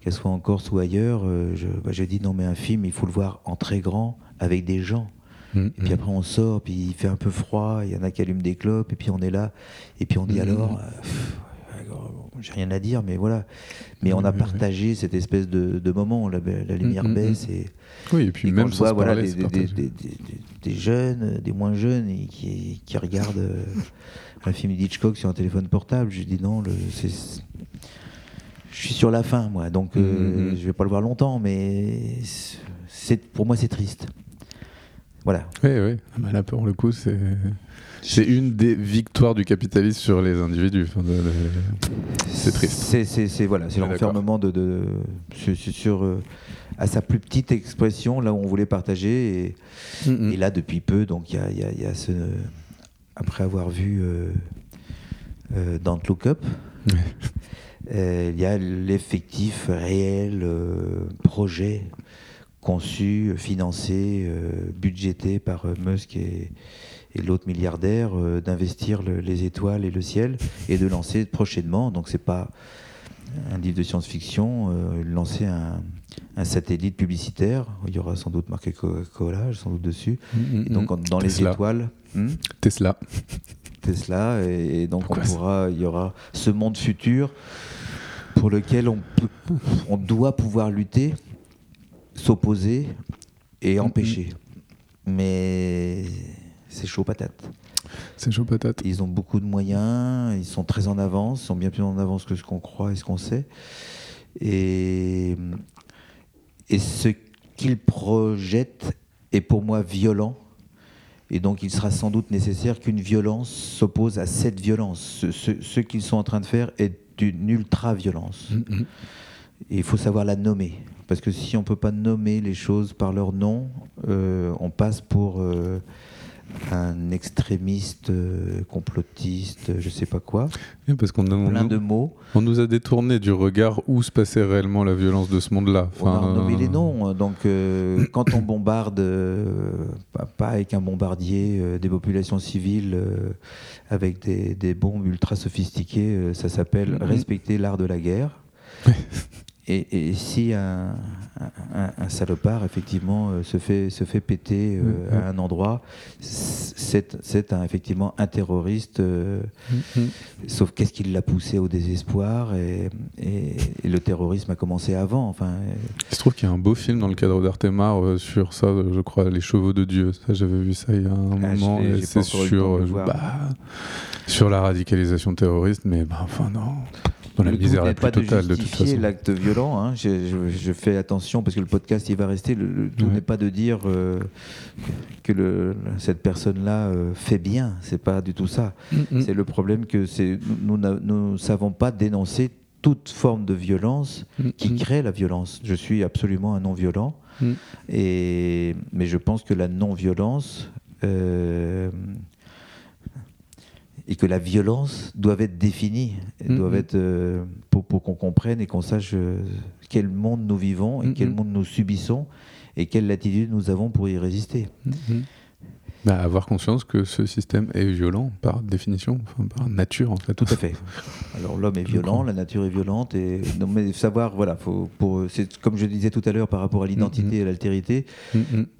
Speaker 2: qu'elle soit en Corse ou ailleurs, euh, je, bah, je dis non mais un film, il faut le voir en très grand, avec des gens.
Speaker 1: hmm,
Speaker 2: Et puis après on sort, puis il fait un peu froid, il y en a qui allument des clopes, et puis on est là, et puis on dit
Speaker 1: Mhm.
Speaker 2: alors, euh, j'ai rien à dire, mais voilà. Mais on a partagé cette espèce de, de moment, la, la lumière baisse, et,
Speaker 1: Oui, et puis
Speaker 2: et quand
Speaker 1: même
Speaker 2: je
Speaker 1: sans
Speaker 2: vois
Speaker 1: se
Speaker 2: voilà, des, jeunes, des moins jeunes, et qui, qui regardent euh, un film d'Hitchcock sur un téléphone portable, je dis non, le, je suis sur la fin, moi, donc euh,
Speaker 1: Mhm.
Speaker 2: je vais pas le voir longtemps, mais pour moi c'est triste. Voilà.
Speaker 1: Oui, oui. Ah là, pour le coup, c'est. C'est une des victoires du capitalisme sur les individus. Enfin, de- de- C'est triste.
Speaker 2: C'est, voilà, c'est l'enfermement de, sur- euh, à sa plus petite expression, là où on voulait partager. Et,
Speaker 1: Mm,
Speaker 2: et là, depuis peu, donc il y a, il y a- il y a ce. Après avoir vu euh, euh, Don't Look Up,
Speaker 1: Ouais.
Speaker 2: euh, il y a l'effectif réel, euh, projet conçu, financé, budgété par Musk et, et l'autre milliardaire d'investir le- les étoiles et le ciel et de lancer prochainement, donc c'est pas un livre de science-fiction, euh, lancer un, un satellite publicitaire. Il y aura sans doute marqué Coca-Cola, sans doute dessus.
Speaker 1: Mm,
Speaker 2: Et donc en- dans les étoiles, hmm,
Speaker 1: Tesla.
Speaker 2: Tesla, et, et donc
Speaker 1: Pourquoi
Speaker 2: on
Speaker 1: ça
Speaker 2: pourra, il y aura ce monde futur pour lequel on, peut- on doit pouvoir lutter, s'opposer et empêcher. Mais c'est chaud patate.
Speaker 1: C'est chaud patate.
Speaker 2: Ils ont beaucoup de moyens, ils sont très en avance, ils sont bien plus en avance que ce qu'on croit et ce qu'on sait. Et, et ce qu'ils projettent est pour moi violent. Et donc il sera sans doute nécessaire qu'une violence s'oppose à cette violence. Ce, ce- ce qu'ils sont en train de faire est d'une ultra-violence.
Speaker 1: Mm, mm.
Speaker 2: Et il faut savoir la nommer. Parce que si on ne peut pas nommer les choses par leur nom, euh, on passe pour euh, un extrémiste, euh, complotiste, je sais pas quoi.
Speaker 1: Oui, Parce qu'on on
Speaker 2: Plein
Speaker 1: nous,
Speaker 2: de mots.
Speaker 1: on nous a détourné du regard où se passait réellement la violence de ce monde-là.
Speaker 2: On a
Speaker 1: Enfin,
Speaker 2: nommé les noms. Donc, euh, quand on bombarde, euh, pas, avec un bombardier, euh, des populations civiles euh, avec des, des bombes ultra sophistiquées, euh, ça s'appelle
Speaker 1: Mhm.
Speaker 2: respecter l'art de la guerre. Et, et si un, un- un salopard, effectivement, euh, se, fait, se fait péter euh,
Speaker 1: Mhm.
Speaker 2: à un endroit, c'est c'est un, effectivement un terroriste. euh,
Speaker 1: Mm, mm.
Speaker 2: Sauf qu'est-ce qui l'a poussé au désespoir et, et- et le terrorisme a commencé avant. Enfin,
Speaker 1: Il se trouve qu'il y a un beau film dans le cadre d'Artemar euh, sur ça, je crois, Les Chevaux de Dieu. Ça, j'avais vu ça il y a un
Speaker 2: Ah,
Speaker 1: moment. C'est sur, bah, sur la radicalisation terroriste, mais bah, enfin, non. Dans la misère la
Speaker 2: pas
Speaker 1: plus
Speaker 2: de
Speaker 1: totale, de toute
Speaker 2: justifier
Speaker 1: façon.
Speaker 2: l'acte violent. hein. Je, je- je fais attention parce que le podcast il va rester. Le, le tout
Speaker 1: Ouais.
Speaker 2: n'est pas de dire euh, que le- cette personne-là euh, fait bien. C'est pas du tout ça. C'est le problème que c'est nous nous savons pas dénoncer toute forme de violence qui crée la violence. Je suis absolument un non-violent.
Speaker 1: Mm.
Speaker 2: Et, mais je pense que la non-violence euh, et que la violence doit être définie, doivent être euh, pour, pour qu'on comprenne et qu'on sache euh, quel monde nous vivons et quel monde nous subissons et quelle attitude nous avons pour y résister.
Speaker 1: Bah, avoir conscience que ce système est violent par définition, enfin, par nature en fait.
Speaker 2: Tout à fait. Alors l'homme est violent, la nature est violente et non, mais savoir voilà, faut pour c'est comme je disais tout à l'heure par rapport à l'identité et à l'altérité,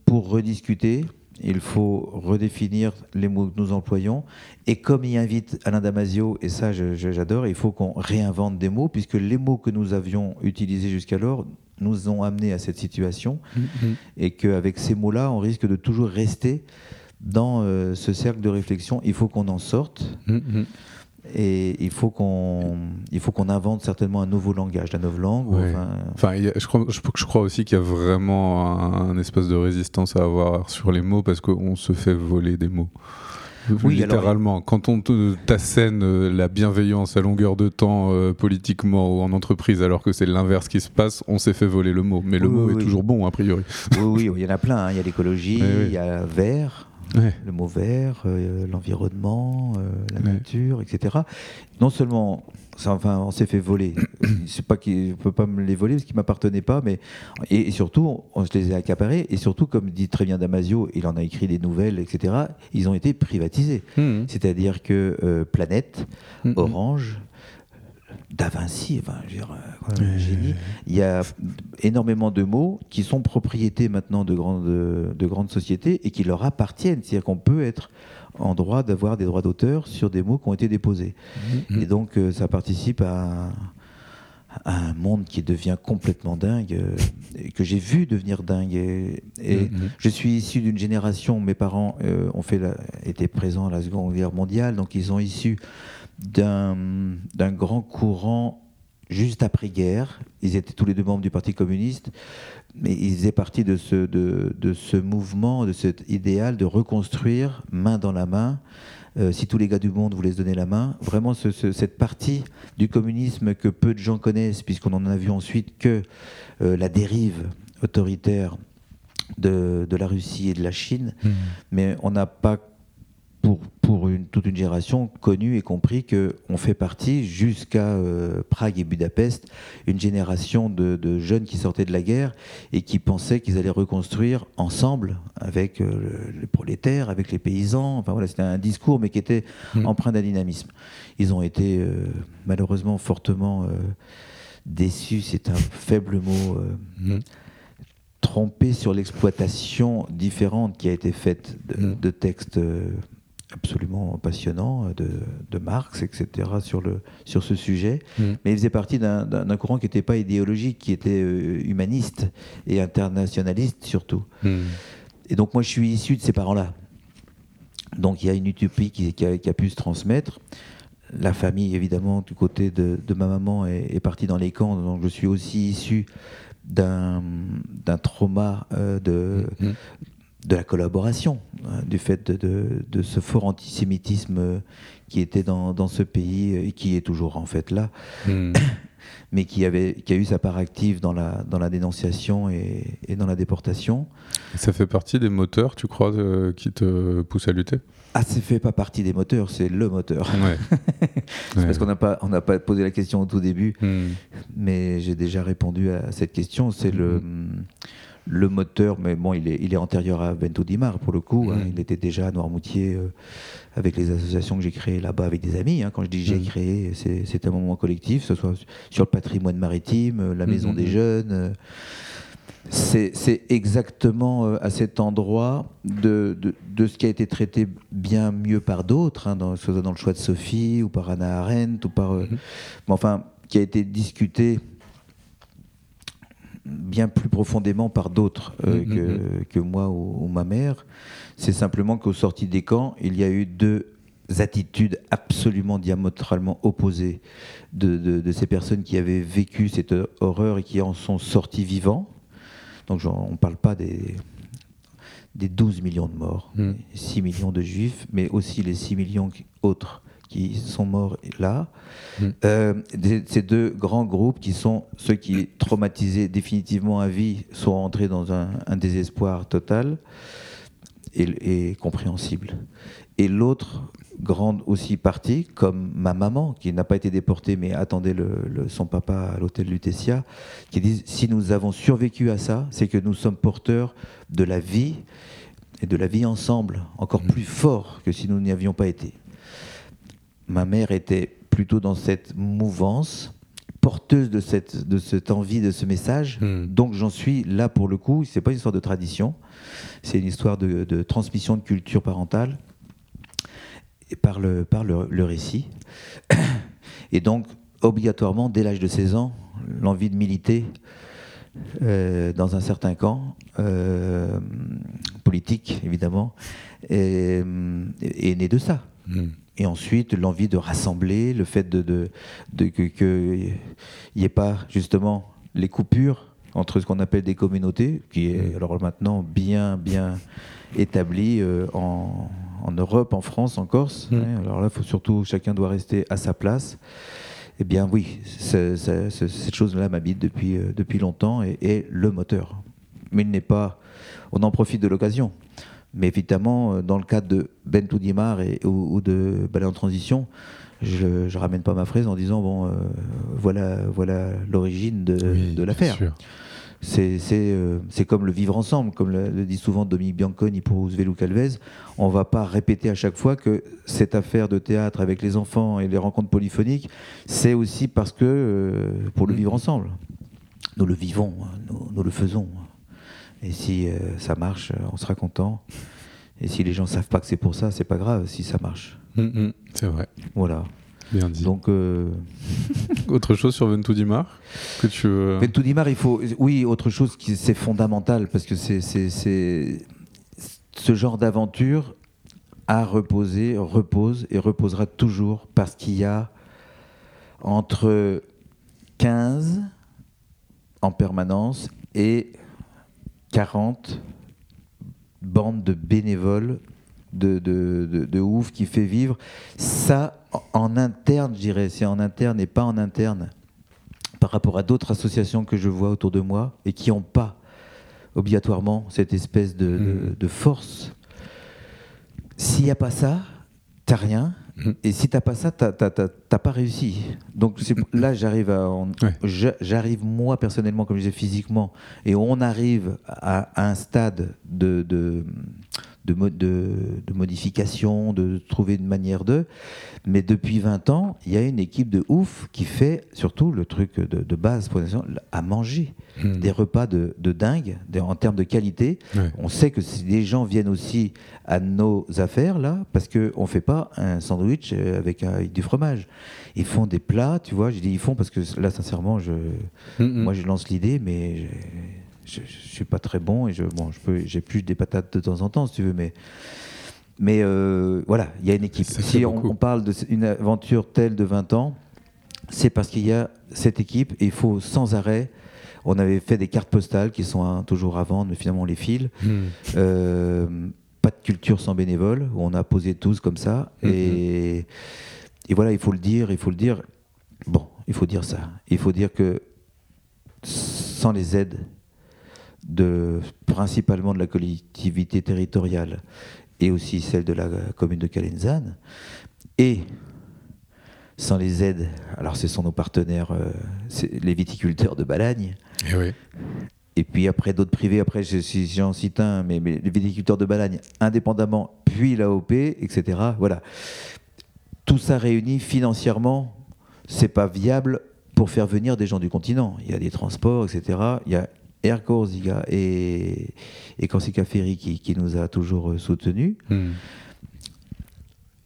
Speaker 2: pour rediscuter, il faut redéfinir les mots que nous employons. Et comme y invite Alain Damasio, et ça j'adore, il faut qu'on réinvente des mots, puisque les mots que nous avions utilisés jusqu'alors nous ont amenés à cette situation,
Speaker 1: Mhm.
Speaker 2: et qu'avec ces mots-là, on risque de toujours rester dans euh, ce cercle de réflexion. Il faut qu'on en sorte,
Speaker 1: Mhm.
Speaker 2: Et il faut qu'on il faut qu'on invente certainement un nouveau langage, la nouvelle langue. enfin,
Speaker 1: Enfin, il y a- je, crois, je, je crois aussi qu'il y a vraiment un, un espèce de résistance à avoir sur les mots parce qu'on se fait voler des mots.
Speaker 2: Oui, alors-
Speaker 1: Littéralement, quand on t'assène euh, la bienveillance à longueur de temps euh, politiquement ou en entreprise, alors que c'est l'inverse qui se passe, on s'est fait voler le mot. Mais le
Speaker 2: Oui,
Speaker 1: mot
Speaker 2: oui,
Speaker 1: est toujours bon, a priori.
Speaker 2: oui, oui, il y en a plein. hein. Il y a l'écologie, il y a vert,
Speaker 1: Ouais.
Speaker 2: le mot vert, euh, l'environnement, euh, la
Speaker 1: Ouais.
Speaker 2: nature, etc. Non seulement, ça, enfin, on s'est fait voler. C'est pas qu'il peut pas me les voler parce qu'ils m'appartenaient pas, mais et, et surtout, on se les a accaparés. Et surtout, comme dit très bien Damasio, il en a écrit des nouvelles, etc. Ils ont été privatisés.
Speaker 1: Mhm.
Speaker 2: C'est-à-dire que euh, Planète,
Speaker 1: Mhm.
Speaker 2: Orange, Da Vinci, enfin, je veux dire, euh,
Speaker 1: Ouais.
Speaker 2: génie. Il y a énormément de mots qui sont propriétés maintenant de grandes, de grandes sociétés et qui leur appartiennent. C'est-à-dire qu'on peut être en droit d'avoir des droits d'auteur sur des mots qui ont été déposés.
Speaker 1: Mhm.
Speaker 2: Et donc, euh, ça participe à, à un monde qui devient complètement dingue, euh, et que j'ai vu devenir dingue. Et, et
Speaker 1: Mhm.
Speaker 2: je suis issu d'une génération, mes parents euh, ont fait la- étaient présents à la Seconde Guerre mondiale, donc ils sont issus d'un grand courant juste après-guerre. Ils étaient tous les deux membres du Parti communiste, mais ils faisaient partie de ce, de, de ce mouvement, de cet idéal de reconstruire main dans la main. euh, si tous les gars du monde voulaient se donner la main, vraiment ce- ce- cette partie du communisme que peu de gens connaissent, puisqu'on en a vu ensuite que euh, la dérive autoritaire de, de la Russie et de la Chine,
Speaker 1: Mhm.
Speaker 2: mais on n'a pas, pour, pour une, toute une génération, connu et compris qu'on fait partie, jusqu'à euh, Prague et Budapest, une génération de, de jeunes qui sortaient de la guerre et qui pensaient qu'ils allaient reconstruire ensemble avec euh, le- les prolétaires, avec les paysans. Enfin voilà, c'était un discours, mais qui était
Speaker 1: Mhm.
Speaker 2: empreint d'un dynamisme. Ils ont été euh, malheureusement fortement déçus, c'est un faible mot.
Speaker 1: Mhm.
Speaker 2: trompé sur l'exploitation différente qui a été faite de,
Speaker 1: Mm.
Speaker 2: de textes absolument passionnants euh, de, de Marx, etc., sur, le, sur ce sujet.
Speaker 1: Mhm.
Speaker 2: Mais il faisait partie d'un- courant qui n'était pas idéologique, qui était euh, humaniste et internationaliste surtout.
Speaker 1: Mhm.
Speaker 2: Et donc moi, je suis issu de ces parents-là. Donc il y a une utopie qui, qui a, qui a pu se transmettre. La famille, évidemment, du côté de, de ma maman, est, est partie dans les camps. Donc je suis aussi issu d'un trauma euh, de,
Speaker 1: Mhm.
Speaker 2: De la collaboration, hein, du fait de, de- de ce fort antisémitisme euh, qui était dans, dans ce pays euh, et qui est toujours en fait là,
Speaker 1: Mhm.
Speaker 2: mais qui, avait, qui a eu sa part active dans la, dans la dénonciation et, et dans la déportation.
Speaker 1: Ça fait partie des moteurs, tu crois, euh, qui te poussent à lutter?
Speaker 2: Ah, ça fait pas partie des moteurs, c'est le moteur.
Speaker 1: Ouais.
Speaker 2: C'est parce qu'on n'a pas, on n'a pas posé la question au tout début,
Speaker 1: Mhm.
Speaker 2: mais j'ai déjà répondu à cette question. C'est le, le moteur, mais bon, il est, il est antérieur à Bento Dimar pour le coup. hein.
Speaker 1: Mhm.
Speaker 2: Il était déjà à Noirmoutier euh, avec les associations que j'ai créées là-bas avec des amis. hein. Quand je dis j'ai
Speaker 1: Mhm.
Speaker 2: créé, c'est un moment collectif, que ce soit sur le patrimoine maritime, euh, la maison
Speaker 1: Mhm.
Speaker 2: des jeunes. euh, c'est exactement à cet endroit de, de, de ce qui a été traité bien mieux par d'autres, hein, dans, que ce soit dans le choix de Sophie ou par Anna Arendt, ou par, euh, mais enfin, qui a été discuté bien plus profondément par d'autres euh,
Speaker 1: Mhm,
Speaker 2: que, que moi ou, ou ma mère. C'est simplement qu'au sorti des camps, il y a eu deux attitudes absolument diamétralement opposées de, de- de ces personnes qui avaient vécu cette horreur et qui en sont sortis vivants. Donc on ne parle pas des, des 12 millions de morts,
Speaker 1: Mm.
Speaker 2: 6 millions de juifs, mais aussi les 6 millions autres qui sont morts là.
Speaker 1: Mm.
Speaker 2: Euh, des- ces deux grands groupes qui sont ceux qui, traumatisés définitivement à vie, sont entrés dans un, un désespoir total et, et compréhensible. Et l'autre grande aussi partie, comme ma maman, qui n'a pas été déportée mais attendait le, son papa à l'hôtel Lutetia, qui disent si nous avons survécu à ça, c'est que nous sommes porteurs de la vie et de la vie ensemble, encore plus fort que si nous n'y avions pas été. Ma mère était plutôt dans cette mouvance, porteuse de cette, de cette envie, de ce message. Hmm. Donc j'en suis là pour le coup. C'est pas une histoire de tradition, c'est une histoire de, de transmission de culture parentale par le, par le, récit. Et donc, obligatoirement, dès l'âge de 16 ans, l'envie de militer euh, dans un certain camp, euh, politique évidemment, est, est, né de ça. Hmm. Et ensuite, l'envie de rassembler, le fait de, de, de qu'il n'y ait pas justement les coupures entre ce qu'on appelle des communautés, qui est hmm. alors maintenant bien, bien établi euh, en, en Europe, en France, en Corse. Mm. Hein. alors là, faut surtout, chacun doit rester à sa place. Eh bien oui, cette chose-là m'habite depuis, euh, depuis longtemps et est le moteur. Mais il n'est pas... On en profite de l'occasion. Mais évidemment, euh, dans le cadre de Ben Toudimar et, ou, de Ballet en transition, je ne ramène pas ma fraise en disant, bon, euh, voilà, voilà l'origine de, de l'affaire. Euh, c'est comme le vivre ensemble, comme le, dit souvent Dominique Bianconi pour Ouzvelou Calvez. On ne va pas répéter à chaque fois que cette affaire de théâtre avec les enfants et les rencontres polyphoniques, c'est aussi parce que euh, pour le vivre ensemble. Nous le vivons, hein, nous, le faisons. Et si euh, ça marche, on sera content. Et si les gens ne savent pas que c'est pour ça, c'est pas grave si ça marche.
Speaker 1: Hum, hum, c'est vrai.
Speaker 2: Voilà.
Speaker 1: Bien dit.
Speaker 2: Donc, euh,
Speaker 1: autre chose sur Ventoux Dimar que tu veux...
Speaker 2: Il faut, oui, autre chose qui c'est fondamental parce que c'est ce genre d'aventure a reposé, repose et reposera toujours parce qu'il y a entre 15 en permanence et 40 bandes de bénévoles de, de, de, ouf qui fait vivre. Ça, en interne, je dirais, c'est en interne et pas en interne, par rapport à d'autres associations que je vois autour de moi et qui n'ont pas obligatoirement cette espèce de, de hmm. force. S'il n'y a pas ça, t'as rien. Et si t'as pas ça, t'as pas réussi. Donc là, j'arrive à, j'arrive moi personnellement, comme je disais physiquement, et on arrive à, un stade de, de de, de, de modification, de trouver une manière de. Mais depuis 20 ans, il y a une équipe de ouf qui fait surtout le truc de, base, à manger. Hmm. Des repas de, dingue, en termes de qualité. On sait que si les gens viennent aussi à nos affaires, là, parce qu'on ne fait pas un sandwich euh, avec, du fromage. Ils font des plats, tu vois. Je dis ils font parce que là, sincèrement, je, hmm, hmm. moi, je lance l'idée, mais je, ne suis pas très bon et je, bon, je peux, j'ai plus des patates de temps en temps, si tu veux, mais. Mais euh, voilà, il y a une équipe. Si on, parle d'une aventure telle de 20 ans, c'est parce qu'il y a cette équipe et il faut sans arrêt. On avait fait des cartes postales qui sont hein, toujours à vendre, mais finalement on les file. Hmm. Euh, pas de culture sans bénévoles, où on a posé tous comme ça. Hmm, et, hmm. et, voilà, il faut le dire, il faut le dire. Bon, il faut dire ça. Il faut dire que sans les aides de, principalement de la collectivité territoriale et aussi celle de la commune de Calenzane, et sans les aides, alors ce sont nos partenaires, euh, les viticulteurs de Balagne,
Speaker 1: et, eh
Speaker 2: et puis après d'autres privés, après j'en cite un, mais, mais, les viticulteurs de Balagne indépendamment, puis l'AOP, etc. Voilà. Tout ça réuni financièrement, c'est pas viable pour faire venir des gens du continent. Il y a des transports, etc. Il y a Air Corsica et, et Corsica Ferry qui, nous a toujours euh, soutenus. Hmm.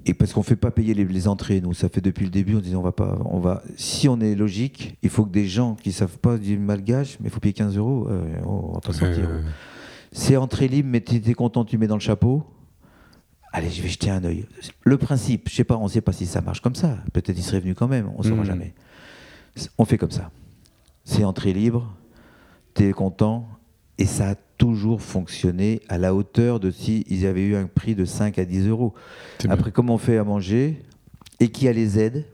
Speaker 2: Et parce qu'on ne fait pas payer les, entrées, nous, ça fait depuis le début, on dit on va pas, on va, si on est logique, il faut que des gens qui ne savent pas du malgache, mais il faut payer 15 euros, euh, on va pas sortir. C'est entrée libre, mais tu es content, tu mets dans le chapeau. Allez, je vais jeter un œil. Le principe, je sais pas, on ne sait pas si ça marche comme ça. Peut-être il serait venu quand même, on ne saura hmm. jamais. On fait comme ça. C'est entrée libre, es content. Et ça a toujours fonctionné à la hauteur de si ils avaient eu un prix de 5 à 10 euros. Après, comment on fait à manger et qui a les aides?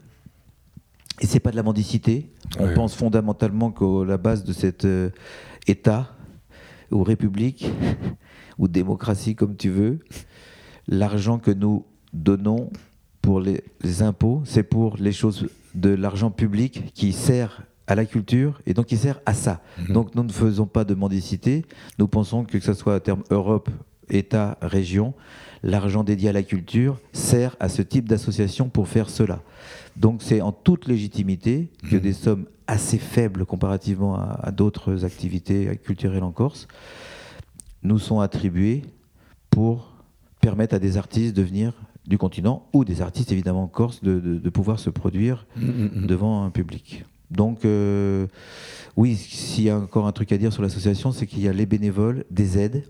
Speaker 2: Et c'est pas de la mendicité. On pense fondamentalement qu'à la base de cet euh, État ou République ou démocratie comme tu veux, l'argent que nous donnons pour les, les impôts, c'est pour les choses de l'argent public qui sert à la culture et donc qui sert à ça.
Speaker 1: Mhm.
Speaker 2: Donc nous ne faisons pas de mendicité. Nous pensons que que ce soit à terme Europe, État, région, l'argent dédié à la culture sert à ce type d'association pour faire cela. Donc c'est en toute légitimité que
Speaker 1: Mhm.
Speaker 2: des sommes assez faibles comparativement à, à d'autres activités culturelles en Corse nous sont attribuées pour permettre à des artistes de venir du continent ou des artistes évidemment corse de, de- de pouvoir se produire
Speaker 1: Mhm.
Speaker 2: devant un public. Donc, euh, oui, s'il y a encore un truc à dire sur l'association, c'est qu'il y a les bénévoles, des aides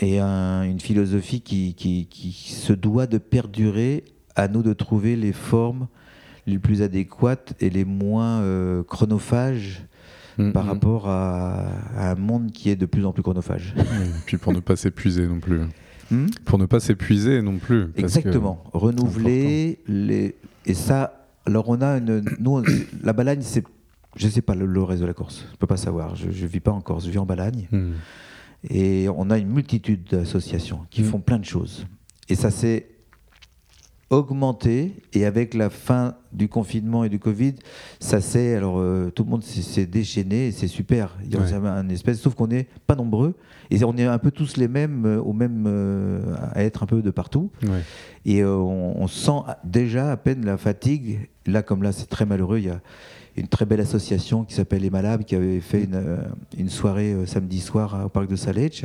Speaker 2: et un- une philosophie qui, qui- qui se doit de perdurer. À nous de trouver les formes les plus adéquates et les moins euh, chronophages
Speaker 1: Mhm.
Speaker 2: par rapport à, à un monde qui est de plus en plus chronophage.
Speaker 1: Oui, Puis pour ne pas s'épuiser non plus.
Speaker 2: Hmm?
Speaker 1: Pour ne pas s'épuiser non plus.
Speaker 2: Exactement. Renouveler les et ça. Alors on a une nous la Balagne c'est je sais pas le, le reste de la Corse. Je peux pas savoir. Je, je vis pas en Corse. Je vis en Balagne
Speaker 1: Mhm.
Speaker 2: et on a une multitude d'associations qui
Speaker 1: Mm.
Speaker 2: font plein de choses. Et ça s'est augmenté et avec la fin du confinement et du Covid, ça s'est alors euh, tout le monde s'est- déchaîné c'est super. Il y a
Speaker 1: Ouais.
Speaker 2: un espèce sauf qu'on n'est pas nombreux et on est un peu tous les mêmes euh, au même euh, à être un peu de partout.
Speaker 1: Ouais.
Speaker 2: Et on, on sent déjà à peine la fatigue. Là, comme là, c'est très malheureux. Il y a une très belle association qui s'appelle Les Malabes qui avait fait une, euh, une soirée euh, samedi soir au parc de Salecce.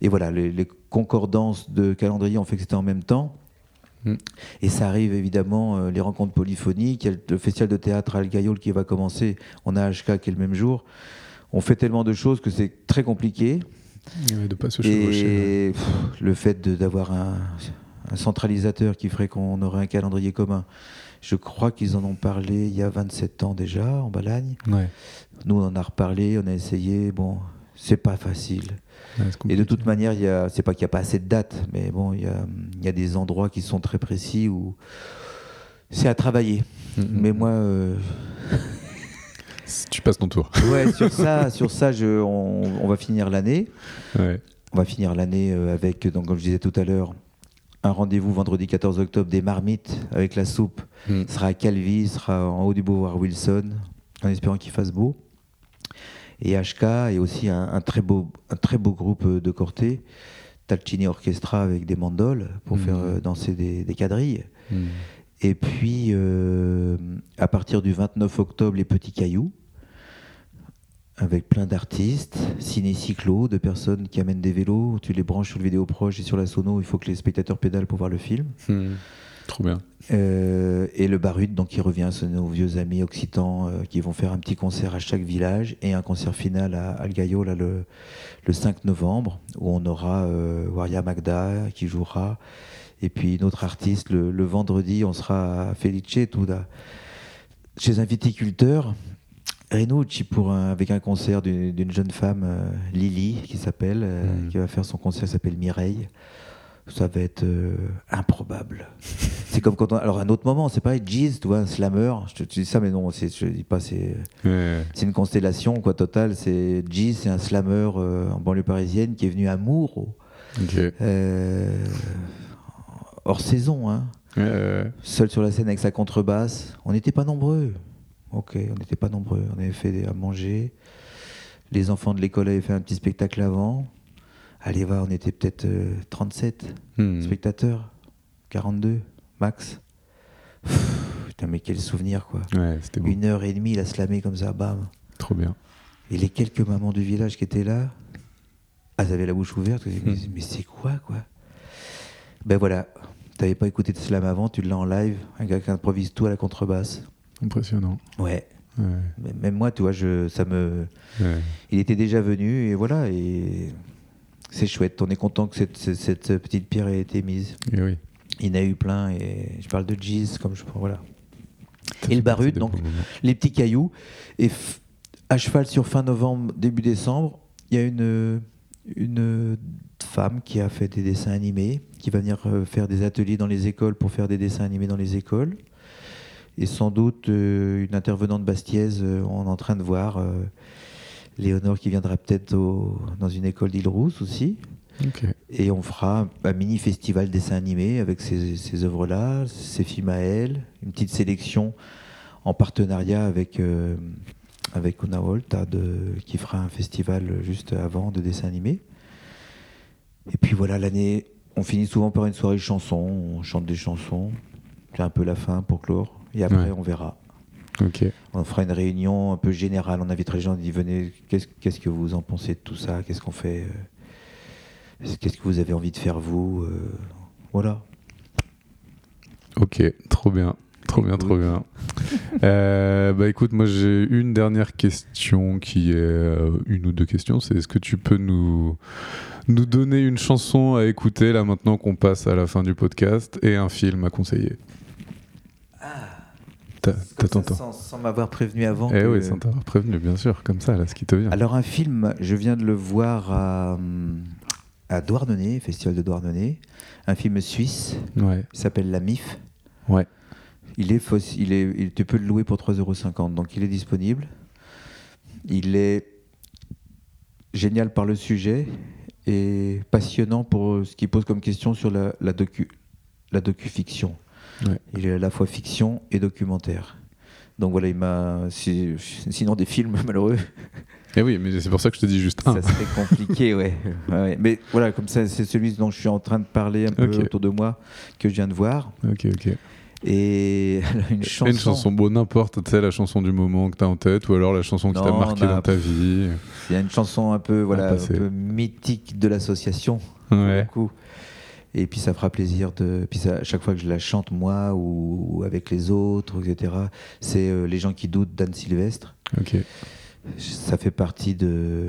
Speaker 2: Et voilà, les, les concordances de calendrier ont fait que c'était en même temps.
Speaker 1: Mm.
Speaker 2: Et ça arrive évidemment, euh, les rencontres polyphoniques. Il y a le festival de théâtre à Gaillol qui va commencer. On a HK qui est le même jour. On fait tellement de choses que c'est très compliqué.
Speaker 1: Ouais, de pas se chevaucher.
Speaker 2: Et pff, le fait d'avoir un, un centralisateur qui ferait qu'on aurait un calendrier commun, je crois qu'ils en ont parlé il y a 27 ans déjà en Balagne.
Speaker 1: Ouais.
Speaker 2: Nous, on en a reparlé, on a essayé. Bon, c'est pas facile.
Speaker 1: Ouais,
Speaker 2: Et de toute manière, il a, c'est pas qu'il n'y a pas assez de dates, mais bon, il y a, il y a des endroits qui sont très précis où c'est à travailler.
Speaker 1: Mhm.
Speaker 2: Mais moi, euh,
Speaker 1: Tu passes ton tour.
Speaker 2: ouais, sur ça, sur ça, je, on, on va finir l'année.
Speaker 1: Ouais.
Speaker 2: On va finir l'année euh, avec, donc, comme je disais tout à l'heure, un rendez-vous vendredi 14 octobre des marmites avec la soupe. Ce sera à Calvi, ce sera en haut du Beauvoir Wilson, en espérant qu'il fasse beau. Et HK et aussi un, un très beau, un très beau groupe de Corté, Talcini Orchestra avec des mandoles pour
Speaker 1: Mhm.
Speaker 2: faire euh, danser des, des quadrilles.
Speaker 1: Mhm.
Speaker 2: Et puis, euh, à partir du 29 octobre, les Petits Cailloux, avec plein d'artistes, ciné-cyclo, de personnes qui amènent des vélos. Tu les branches sur le vidéo proche et sur la sono, il faut que les spectateurs pédalent pour voir le film.
Speaker 1: Mhm. Trop bien.
Speaker 2: Euh, et le Barut, donc, qui revient, c'est nos vieux amis occitans euh, qui vont faire un petit concert à chaque village et un concert final à Algayo là, le, le 5 novembre, où on aura euh, Waria Magda qui jouera. Et puis notre artiste, le, le vendredi, on sera à Felice, là, chez un viticulteur, Renucci, pour un- avec un concert d'une jeune femme, euh, Lily, qui s'appelle, euh,
Speaker 1: Mhm.
Speaker 2: qui va faire son concert, elle s'appelle Mireille. Ça va être euh, improbable. c'est comme quand on. Alors, un autre moment, c'est pareil, Jeez, tu vois, un slammer. Je te, dis ça, mais non, je dis pas, c'est.
Speaker 1: Ouais.
Speaker 2: C'est une constellation, quoi, totale. C'est Jeez, c'est un slammer en banlieue parisienne qui est venu à Mour,
Speaker 1: Ok.
Speaker 2: euh, hors saison, hein,
Speaker 1: Ouais, ouais,
Speaker 2: seul sur la scène avec sa contrebasse. On n'était pas nombreux. Ok, on n'était pas nombreux. On avait fait à manger. Les enfants de l'école avaient fait un petit spectacle avant. Allez, va, on était peut-être euh, 37
Speaker 1: ouais. Mhm.
Speaker 2: spectateurs. 42, max. Pff, putain, mais quel souvenir, quoi.
Speaker 1: Ouais, c'était bon.
Speaker 2: Une heure et demie, il a slamé comme ça, bam.
Speaker 1: Trop bien.
Speaker 2: Et les quelques mamans du village qui étaient là, elles avaient la bouche ouverte. Mais,
Speaker 1: Hmm.
Speaker 2: mais c'est quoi, quoi? Ben voilà, t'avais pas écouté de slam avant, tu l'as en live, un gars qui improvise tout à la contrebasse.
Speaker 1: Impressionnant.
Speaker 2: Ouais, même moi, tu vois, je, ça me...
Speaker 1: Ouais.
Speaker 2: il était déjà venu, et voilà, et c'est chouette. On est content que cette, cette- cette petite pierre ait été mise.
Speaker 1: Et oui.
Speaker 2: Il y en a eu plein, et je parle de Jeez, comme je... Voilà. Et le Barut, donc, les petits cailloux. Et f- à cheval sur fin novembre, début décembre, il y a une, une femme qui a fait des dessins animés, qui va venir euh, faire des ateliers dans les écoles pour faire des dessins animés dans les écoles. Et sans doute euh, une intervenante bastiaise, euh, on est en train de voir. euh, Léonore qui viendra peut-être dans une école d'Île-Rousse aussi. Et on fera un mini festival dessin animé avec ces, ces œuvres-là, ces films à elle, une petite sélection en partenariat avec, euh, avec Una Volta de, qui fera un festival juste avant de dessin animé. Et puis voilà, l'année, on finit souvent par une soirée de chansons, on chante des chansons. C'est un peu la fin pour clore. Et après,
Speaker 1: Ouais.
Speaker 2: on verra. On fera une réunion un peu générale. On invitera les gens, on dit venez, qu'est-ce qu'est-ce que vous en pensez de tout ça? Qu'est-ce qu'on fait euh, Qu'est-ce que vous avez envie de faire vous Euh, Voilà.
Speaker 1: Ok, trop bien. Trop bien, trop bien. Euh, bah écoute, moi j'ai une dernière question qui est euh, une ou deux questions. C'est est-ce que tu peux nous, nous donner une chanson à écouter là maintenant qu'on passe à la fin du podcast et un film à conseiller? T'as-
Speaker 2: Sans, sans m'avoir prévenu avant.
Speaker 1: Eh
Speaker 2: que-
Speaker 1: oui, sans t'avoir prévenu, bien sûr, comme ça, là, ce qui te vient.
Speaker 2: Alors un film, je viens de le voir à, à Douarnenez, Festival de Douarnenez. Un film suisse,
Speaker 1: Ouais,
Speaker 2: il s'appelle La MIF.
Speaker 1: ouais.
Speaker 2: Il est, fausse- il est, il, tu peux le louer pour 3,50€, donc il est disponible. Il est génial par le sujet et passionnant pour ce qu'il pose comme question sur la, la docu, la docu-fiction.
Speaker 1: Ouais.
Speaker 2: Il est à la fois fiction et documentaire. Donc voilà, il m'a. si- sinon des films malheureux,
Speaker 1: Et Eh oui, mais c'est pour ça que je te dis juste un.
Speaker 2: ça serait compliqué, ouais. Mais voilà, comme ça, c'est celui dont je suis en train de parler un peu autour de moi que je viens de voir.
Speaker 1: Ok, ok.
Speaker 2: Et une chanson.
Speaker 1: Une chanson, bon, n'importe, tu sais, la chanson du moment que t'as en tête, ou alors la chanson qui t'a marqué
Speaker 2: a-
Speaker 1: dans ta vie.
Speaker 2: Il y a une chanson un peu, voilà, un peu mythique de l'association.
Speaker 1: Ouais.
Speaker 2: coup. Et puis ça fera plaisir de. Puis ça, à chaque fois que je la chante moi ou, ou avec les autres, etc. C'est euh, les gens qui doutent d'Anne Sylvestre.
Speaker 1: Ok.
Speaker 2: Ça fait partie de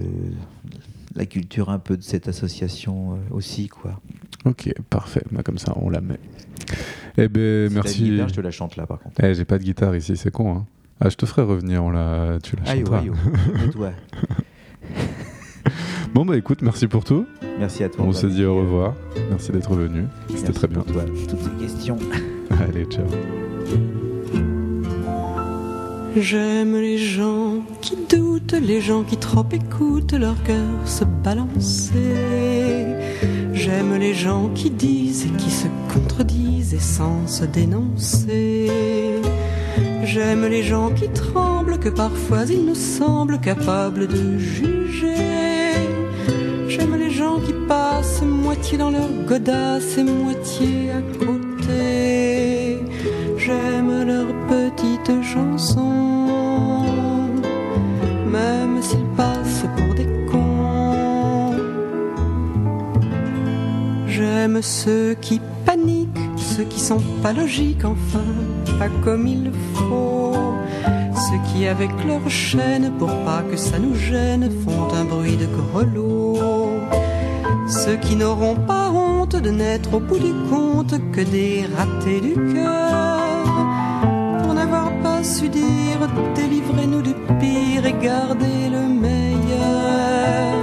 Speaker 2: la culture un peu de cette association euh, aussi, quoi.
Speaker 1: Ok, parfait. Bah, comme ça, on la met. Eh ben,
Speaker 2: Si
Speaker 1: merci.
Speaker 2: guitare, je te la chante là, par contre.
Speaker 1: Eh, j'ai pas de guitare ici, c'est con. Hein. Ah, je te ferai revenir, on la... tu la
Speaker 2: Aïe,
Speaker 1: chanteras.
Speaker 2: aïe, aïe. toi.
Speaker 1: Bon, bah écoute, merci pour tout.
Speaker 2: Merci à toi.
Speaker 1: On se dit au revoir. Merci d'être venu. C'était très bien.
Speaker 2: pour toi, toutes ces questions.
Speaker 1: Allez, ciao.
Speaker 3: J'aime les gens qui doutent, les gens qui trop écoutent leur cœur se balancer. J'aime les gens qui disent et qui se contredisent et sans se dénoncer. J'aime les gens qui tremblent, que parfois ils nous semblent capables de juger. J'aime les gens qui passent moitié dans leur godasse et moitié à côté. J'aime leurs petites chansons, même s'ils passent pour des cons. J'aime ceux qui paniquent, ceux qui sont pas logiques, enfin, pas comme il faut. Ceux qui, avec leur chaîne, pour pas que ça nous gêne, font un bruit de grelot. Ceux qui n'auront pas honte de n'être au bout du compte que des ratés du cœur. Pour n'avoir pas su dire, délivrez-nous du pire et gardez le meilleur.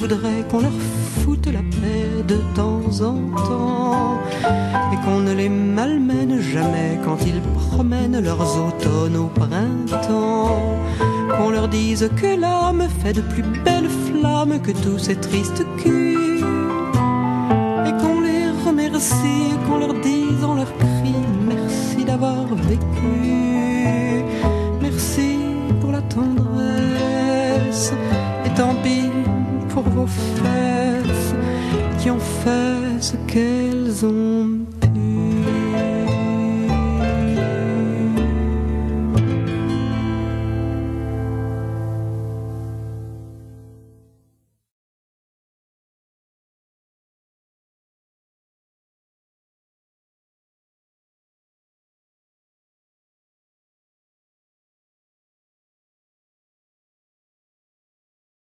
Speaker 3: voudraient qu'on leur foute la paix de temps en temps et qu'on ne les malmène jamais quand ils promènent leurs automnes au printemps. Qu'on leur dise que l'âme fait de plus belles flammes que tous ces tristes culs qui ont fait ce qu'elles ont